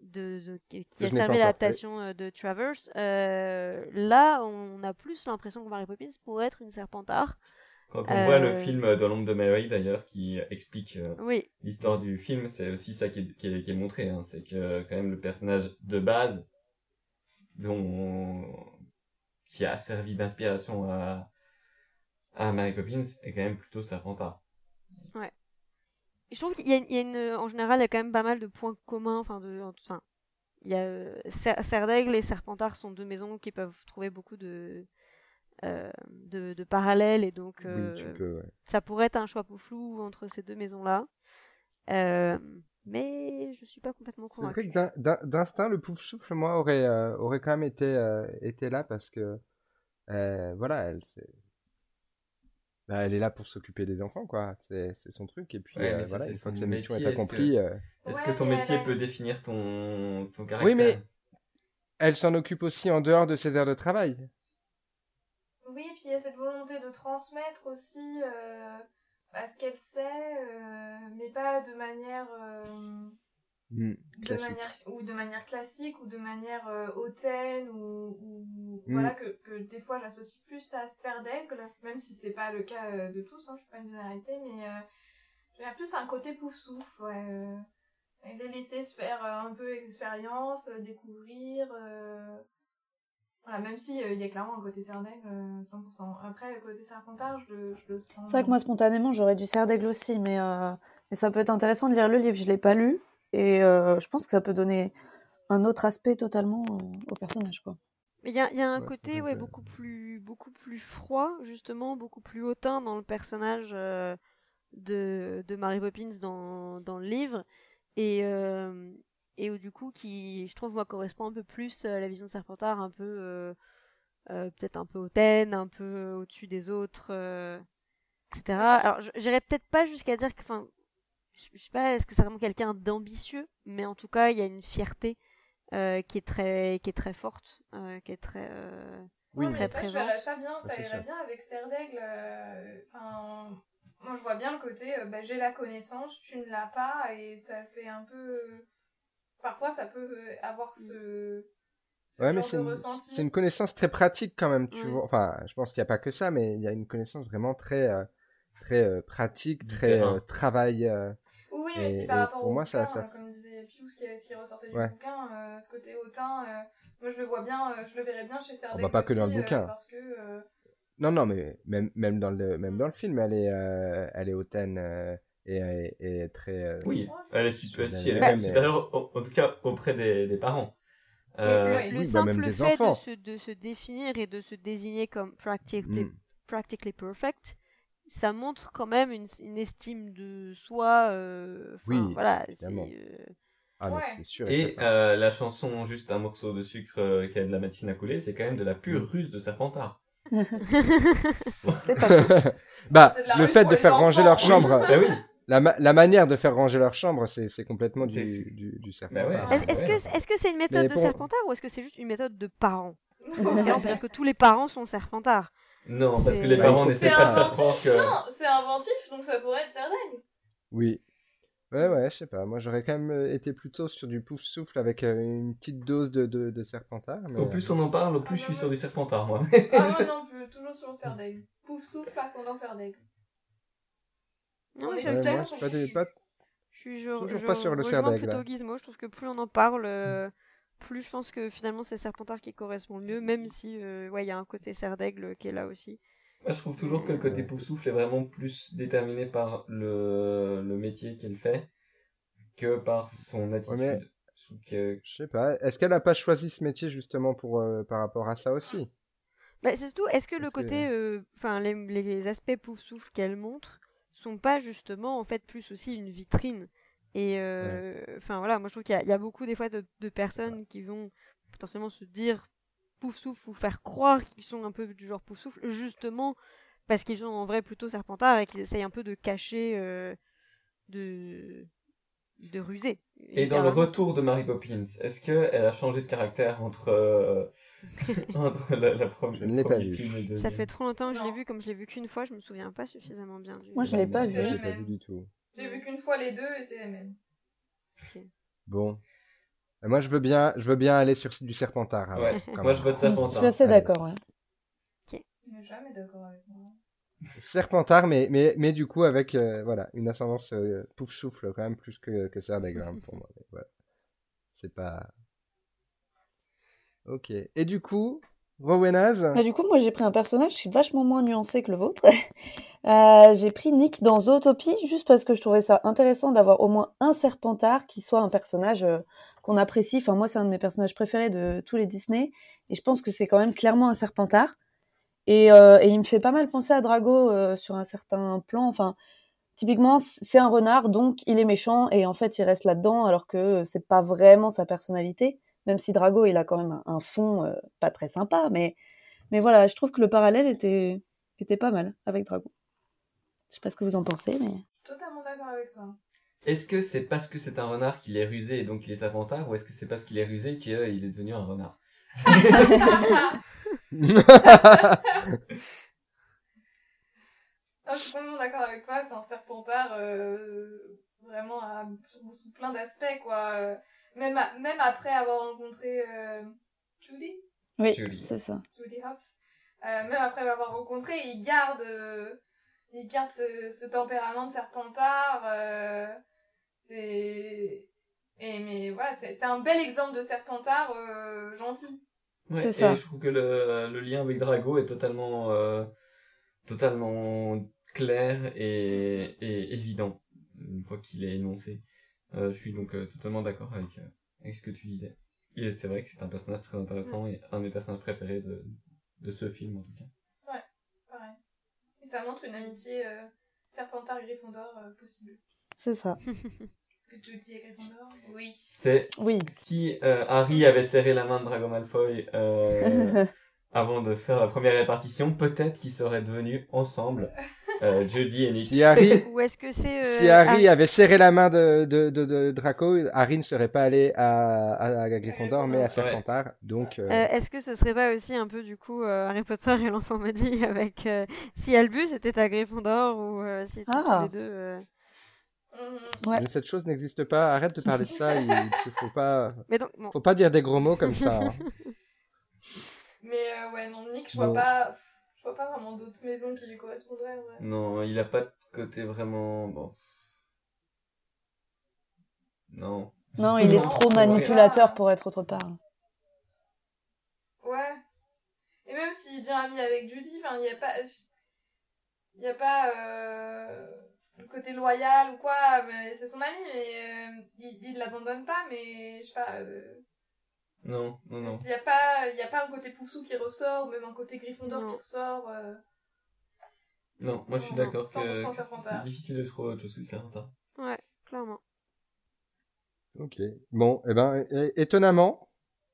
de, de- qui a servi l'adaptation de Travers là on a plus l'impression que Mary Poppins pourrait être une serpentard Quand on voit le film Dans l'ombre de Mary d'ailleurs, qui explique oui l'histoire du film, c'est aussi ça qui est, qui est- qui est montré. hein. C'est que quand même le personnage de base, dont qui a servi d'inspiration à, à Mary Poppins, est quand même plutôt Serpentard. je trouve qu'il y a, une- il y a une, en général, il y a quand même pas mal de points communs. Enfin, de, enfin, il y a euh, Ser- Serdaigle et Serpentard sont deux maisons qui peuvent trouver beaucoup de, euh, de, de parallèles et donc euh, Oui, tu peux, ouais. ça pourrait être un choix flou entre ces deux maisons-là. Euh, mais je suis pas complètement C'est vrai convaincue. que d'in- d'in- d'instinct, le pouf souffle, moi, aurait, euh, aurait quand même été, euh, été là parce que, euh, voilà, elle, c'est- bah, elle est là pour s'occuper des enfants, quoi. C'est c'est son truc. Et puis, Ouais, euh, voilà, c'est une fois que sa mission est accomplie, euh, Est-ce Ouais, que ton métier peut définir ton, ton caractère Oui, mais elle s'en occupe aussi en dehors de ses heures de travail. Oui, puis il y a cette volonté de transmettre aussi bah, ce qu'elle sait, euh, mais pas de manière, euh, Hmm, de classique. manière ou de manière classique ou de manière euh, hautaine ou, ou- Mm. voilà que, que des fois j'associe plus à serre d'aigle, même si c'est pas le cas euh, de tous, hein, je suis pas une généralité, mais euh, j'ai plus un côté pouf souffle, ouais. les laisser se faire un peu expérience, découvrir. Voilà, même si euh, il y a clairement un côté serre d'aigle, euh, 100%. Après, le côté serpentard, je le, je le sens. C'est vrai que moi, spontanément, j'aurais du cerf d'aigle aussi, mais, euh, mais ça peut être intéressant de lire le livre. Je l'ai pas lu, et euh, je pense que ça peut donner un autre aspect totalement euh, au personnage, quoi. Mais il y a, il y a un Ouais, côté ouais, euh, beaucoup, plus, beaucoup plus froid, justement, beaucoup plus hautain dans le personnage euh, de, de Mary Poppins dans, dans le livre. Et, euh, et où, du coup, qui, je trouve, moi, correspond un peu plus à la vision de Serpentard, un peu, euh, euh, peut-être un peu hautaine, un peu au-dessus des autres, euh, etc. Alors, je- j'irais peut-être pas jusqu'à dire que, enfin, je sais pas, est-ce que c'est vraiment quelqu'un d'ambitieux, mais en tout cas, il y a une fierté euh, qui est très qui est très forte, euh, qui est très euh, Oui. Très mais ça, je verrais ça bien, ça irait bien avec Serre d'Aigle. euh, Enfin, moi, je vois bien le côté, euh, bah, j'ai la connaissance, tu ne l'as pas, et ça fait un peu. Parfois, ça peut euh, avoir ce. ce Ouais, mais c'est de une, ressenti. c'est une connaissance très pratique quand même, tu Ouais. vois. Enfin, je pense qu'il n'y a pas que ça, mais il y a une connaissance vraiment très, euh, très euh, pratique, très euh, travail. euh, Oui, mais si par rapport pour au moi, ça- bouquin, ça- euh, comme disait Pius, ce qui, ce qui ressortait Ouais. du bouquin, euh, ce côté hautain, euh, moi je le vois bien, euh, je le verrais bien chez Oh, bah, d'Aigle pas que dans le euh, bouquin. parce que, euh, Non, non, mais même, même dans le, même dans le film, elle est, euh, elle est hautaine et, et, et très. euh, Oui, c'est- elle est, super, Sur si, elle est la- quand même mais- supérieure, en, en tout cas auprès des, des parents. Et Euh, le, oui, le oui, bah, simple fait de se, de se définir et de se désigner comme practically, mm. practically perfect, ça montre quand même une, une estime de soi. euh, Oui, voilà, c'est, euh, Ah, mais Ouais. c'est sûr. Et, euh, la chanson Juste un morceau de sucre euh, qui a de la médecine à couler, c'est quand même de la pure Mm. ruse de Serpentard. C'est pas faux. bah, le fait de faire enfants. ranger leur Oui. chambre, Bah oui. La, ma- la manière de faire ranger leur chambre, c'est complètement du, du, du serpent. Bah ouais. Ah, Est-ce que c'est une méthode Mais de pour- serpentard ou est-ce que c'est juste une méthode de parents Parce que là, on peut dire que tous les parents sont serpentards. Non, parce que les Bah, parents n'essaient pas de faire que. Non, c'est inventif, donc ça pourrait être Serre d'Aigle. Oui. Ouais, ouais, je sais pas. Moi, j'aurais quand même euh, été plutôt sur du pouf souffle avec euh, une petite dose de, de, de serpentard. Mais... Au plus on en parle, au plus Ah, je suis bah sur du Serpentard, moi. Ah, moi non plus, toujours sur le Serre d'Aigle. Pouf souffle, ascendant Serre d'Aigle. Non, On mais est je- suis pas, des- pas- Je suis je, Toujours je pas sur le rejoins plutôt. Gizmo. Je trouve que plus on en parle, euh, plus je pense que finalement c'est Serpentard qui correspond le mieux, même si euh, ouais il y a un côté cerf d'aigle qui est là aussi. Moi, je trouve toujours que le côté pouf souffle est vraiment plus déterminé par le, le métier qu'il fait que par son attitude. mais- Je trouve que- Je sais pas. Est-ce qu'elle a pas choisi ce métier justement pour euh, par rapport à ça aussi? Bah, c'est surtout, est-ce que le Parce côté, euh, enfin les, les aspects pouf souffle qu'elle montre sont pas justement en fait plus aussi une vitrine. Et euh, enfin voilà, moi je trouve qu'il y, a- il y a beaucoup des fois de, de personnes qui vont potentiellement se dire pouf souffle ou faire croire qu'ils sont un peu du genre pouf souffle justement parce qu'ils sont en vrai plutôt serpentards et qu'ils essayent un peu de cacher euh, de de ruser. Et dans le retour de Mary Poppins, est-ce qu'elle a changé de caractère entre, euh, entre la, la première, Je ne l'ai pas vu. Ça fait trop longtemps que je l'ai vu, comme je l'ai vu qu'une fois, je me souviens pas suffisamment bien. du- Moi, je l'ai pas Je vu. l'ai la pas même. vu du tout. J'ai vu qu'une fois les deux et c'est les mêmes. Bon. Et moi, je veux bien, je veux bien aller sur du serpentard. alors, Ouais, moi même. je vote Je Serpentard. suis assez d'accord. ouais. Je n'ai jamais d'accord avec moi. Serpentard, mais, mais, mais du coup avec euh, voilà une ascendance euh, pouf souffle quand même plus que, que d'Aigle, hein, pour moi. Voilà. C'est pas. Ok. Et du coup, Rowenaz, Bah, du coup, moi, j'ai pris un personnage qui est vachement moins nuancé que le vôtre. Euh, j'ai pris Nick dans Zootopie juste parce que je trouvais ça intéressant d'avoir au moins un serpentard qui soit un personnage euh, qu'on apprécie. Enfin, moi, c'est un de mes personnages préférés de tous les Disney. Et je pense que c'est quand même clairement un serpentard. Et, euh, et il me fait pas mal penser à Drago sur un certain plan. Enfin, typiquement, c'est un renard, donc il est méchant. Et en fait, il reste là-dedans alors que c'est pas vraiment sa personnalité. Même si Drago, il a quand même un, fond euh, pas très sympa. Mais, mais voilà, je trouve que le parallèle était, était pas mal avec Drago. Je sais pas ce que vous en pensez, mais. Totalement d'accord avec toi. Est-ce que c'est parce que c'est un renard qu'il est rusé et donc il est Serpentard ou est-ce que c'est parce qu'il est rusé qu'il est devenu un renard? Non, je suis complètement d'accord avec toi, c'est un serpentard euh, vraiment à- sous, sous plein d'aspects, quoi. Même, à- même après avoir rencontré euh, Judy, Oui, Julie. c'est ça. Judy Hopps, euh, même après l'avoir rencontré, il garde, euh, il garde ce, ce tempérament de serpentard. euh, c'est. Et mais voilà, c'est c'est un bel exemple de serpentard euh, gentil. Ouais, C'est et ça. je trouve que le, le lien avec Drago est totalement, euh, totalement clair et, et évident une fois qu'il est énoncé. Euh, je suis donc euh, totalement d'accord avec, euh, avec ce que tu disais. Et c'est vrai que c'est un personnage très intéressant et un de mes personnages préférés de, de ce film en tout cas. Pareil. Et ça montre une amitié euh, serpentard-Gryffondor euh, possible. C'est ça. Est-ce que Judy est Gryffondor? Oui. C'est Oui. si euh, Harry avait serré la main de Drago Malfoy euh, avant de faire la première répartition, peut-être qu'ils seraient devenus ensemble euh, Judy et Nick. Si Harry, Ou est-ce que c'est. euh, si Harry Harry- avait serré la main de, de, de, de Draco, Harry ne serait pas allé à, à, à Gryffondor, mais à Serpentard. Donc, euh, Euh, Est-ce que ce serait pas aussi un peu du coup euh, Harry Potter et l'enfant maudit avec euh, si Albus était à Gryffondor ou euh, si Ah. tous les deux. Ouais. mais cette chose n'existe pas. Arrête de parler de ça. Il il faut pas, Mais donc bon. faut pas dire des gros mots comme ça. hein. Mais euh, ouais, non, Nick, je vois Bon. pas. Vois pas vraiment d'autres maisons qui lui correspondraient. Ouais. Non, il a pas de côté vraiment. Bon. Non. Non, il est Non, trop ouais. manipulateur pour être autre part. Ouais. Et même s'il devient ami avec Judy, il y a pas. Il y a pas. Euh... Le côté loyal ou quoi, mais c'est son ami, mais euh, il, il l'abandonne pas, mais je sais pas. euh, Non, non, non. Il y a pas, il y a pas un côté Poussou qui ressort, même un côté Gryffondor Non. qui ressort. euh. Non, moi je suis d'accord que 100% que c'est- difficile de trouver autre chose que Serpentard. Ouais, clairement. Ok. Bon, eh ben, étonnamment,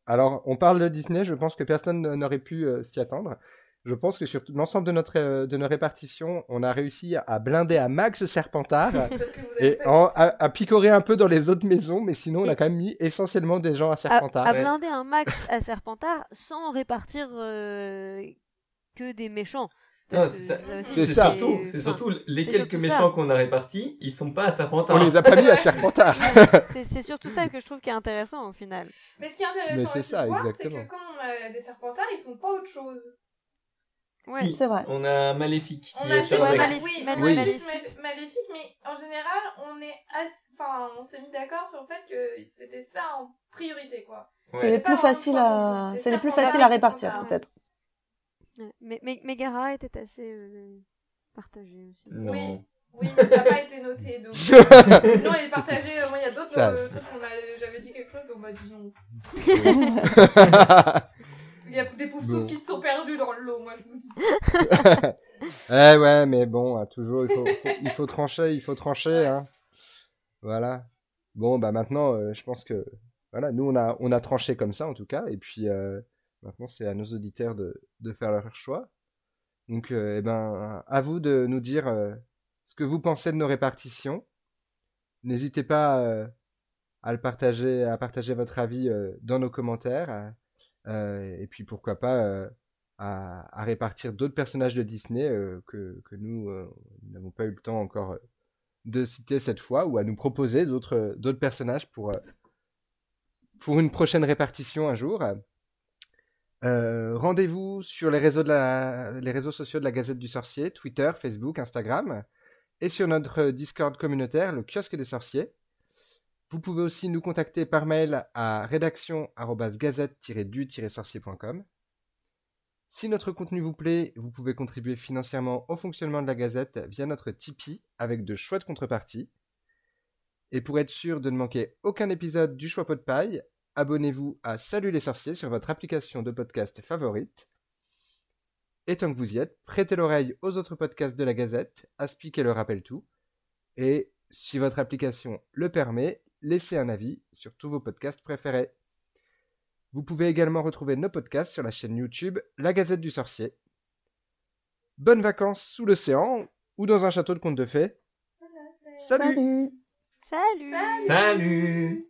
alors on parle de Disney, je pense que personne n'aurait pu euh, s'y attendre. Je pense que sur l'ensemble de, notre, euh, de nos répartitions, on a réussi à blinder à max Serpentard et en- à, à picorer un peu dans les autres maisons, mais sinon on a quand même mis essentiellement des gens à Serpentard. à blinder un max à Serpentard sans répartir euh, que des méchants. C'est surtout, c'est enfin, surtout les quelques surtout méchants qu'on a répartis, ils sont pas à Serpentard. On les a pas mis à Serpentard. c'est surtout ça que je trouve qui est intéressant au final. Mais ce qui est intéressant c'est aussi ça, de voir, c'est exactement. que quand on a des serpentards, ils sont pas autre chose. Ouais. Si, C'est vrai. on a Maléfique qui On est a juste sur Ouais. Maléfique. oui, Mal- on a Oui. juste Maléfique. Ma- Maléfique, mais en général, on est ass- enfin, on s'est mis d'accord sur le fait que c'était ça en priorité, quoi. Ouais. C'est les plus faciles à, c'est les plus faciles à répartir peut-être. Mais, mais Megara était assez euh, partagée aussi. Non. Oui. Oui, mais ça n'a pas été noté, donc. Sinon, il est partagé. euh, Moi, il y a d'autres euh, trucs qu'on a. J'avais dit quelque chose, on m'a dit non. Il y a des soups qui se sont perdus dans l'eau, moi, je vous dis. Eh ouais, mais bon, toujours, il faut, faut- il faut trancher, il faut trancher, hein. Voilà. Bon, bah maintenant, euh, je pense que, voilà, nous, on a, on a tranché comme ça, en tout cas, et puis, euh, maintenant, c'est à nos auditeurs de, de faire leur choix. Donc, euh, eh ben, à vous de nous dire ce que vous pensez de nos répartitions. N'hésitez pas à le partager, à partager votre avis dans nos commentaires. Euh, et puis, pourquoi pas, euh, à, répartir d'autres personnages de Disney euh, que, nous n'avons pas eu le temps encore de citer cette fois, ou à nous proposer d'autres personnages pour, pour une prochaine répartition un jour. Rendez-vous sur les réseaux, les réseaux sociaux de la Gazette du Sorcier, Twitter, Facebook, Instagram, et sur notre Discord communautaire, le kiosque des sorciers. Vous pouvez aussi nous contacter par mail à rédaction-gazette-du-sorcier.com. Si notre contenu vous plaît, vous pouvez contribuer financièrement au fonctionnement de la Gazette via notre Tipeee avec de chouettes contreparties. Et pour être sûr de ne manquer aucun épisode du Choix Pot de Paille, abonnez-vous à Salut les sorciers sur votre application de podcast favorite. Et tant que vous y êtes, prêtez l'oreille aux autres podcasts de la Gazette, Aspic et le rappelle tout. Et si votre application le permet, laissez un avis sur tous vos podcasts préférés. Vous pouvez également retrouver nos podcasts sur la chaîne YouTube La Gazette du Sorcier. Bonnes vacances sous l'océan ou dans un château de contes de fées. C'est- Salut Salut Salut Salut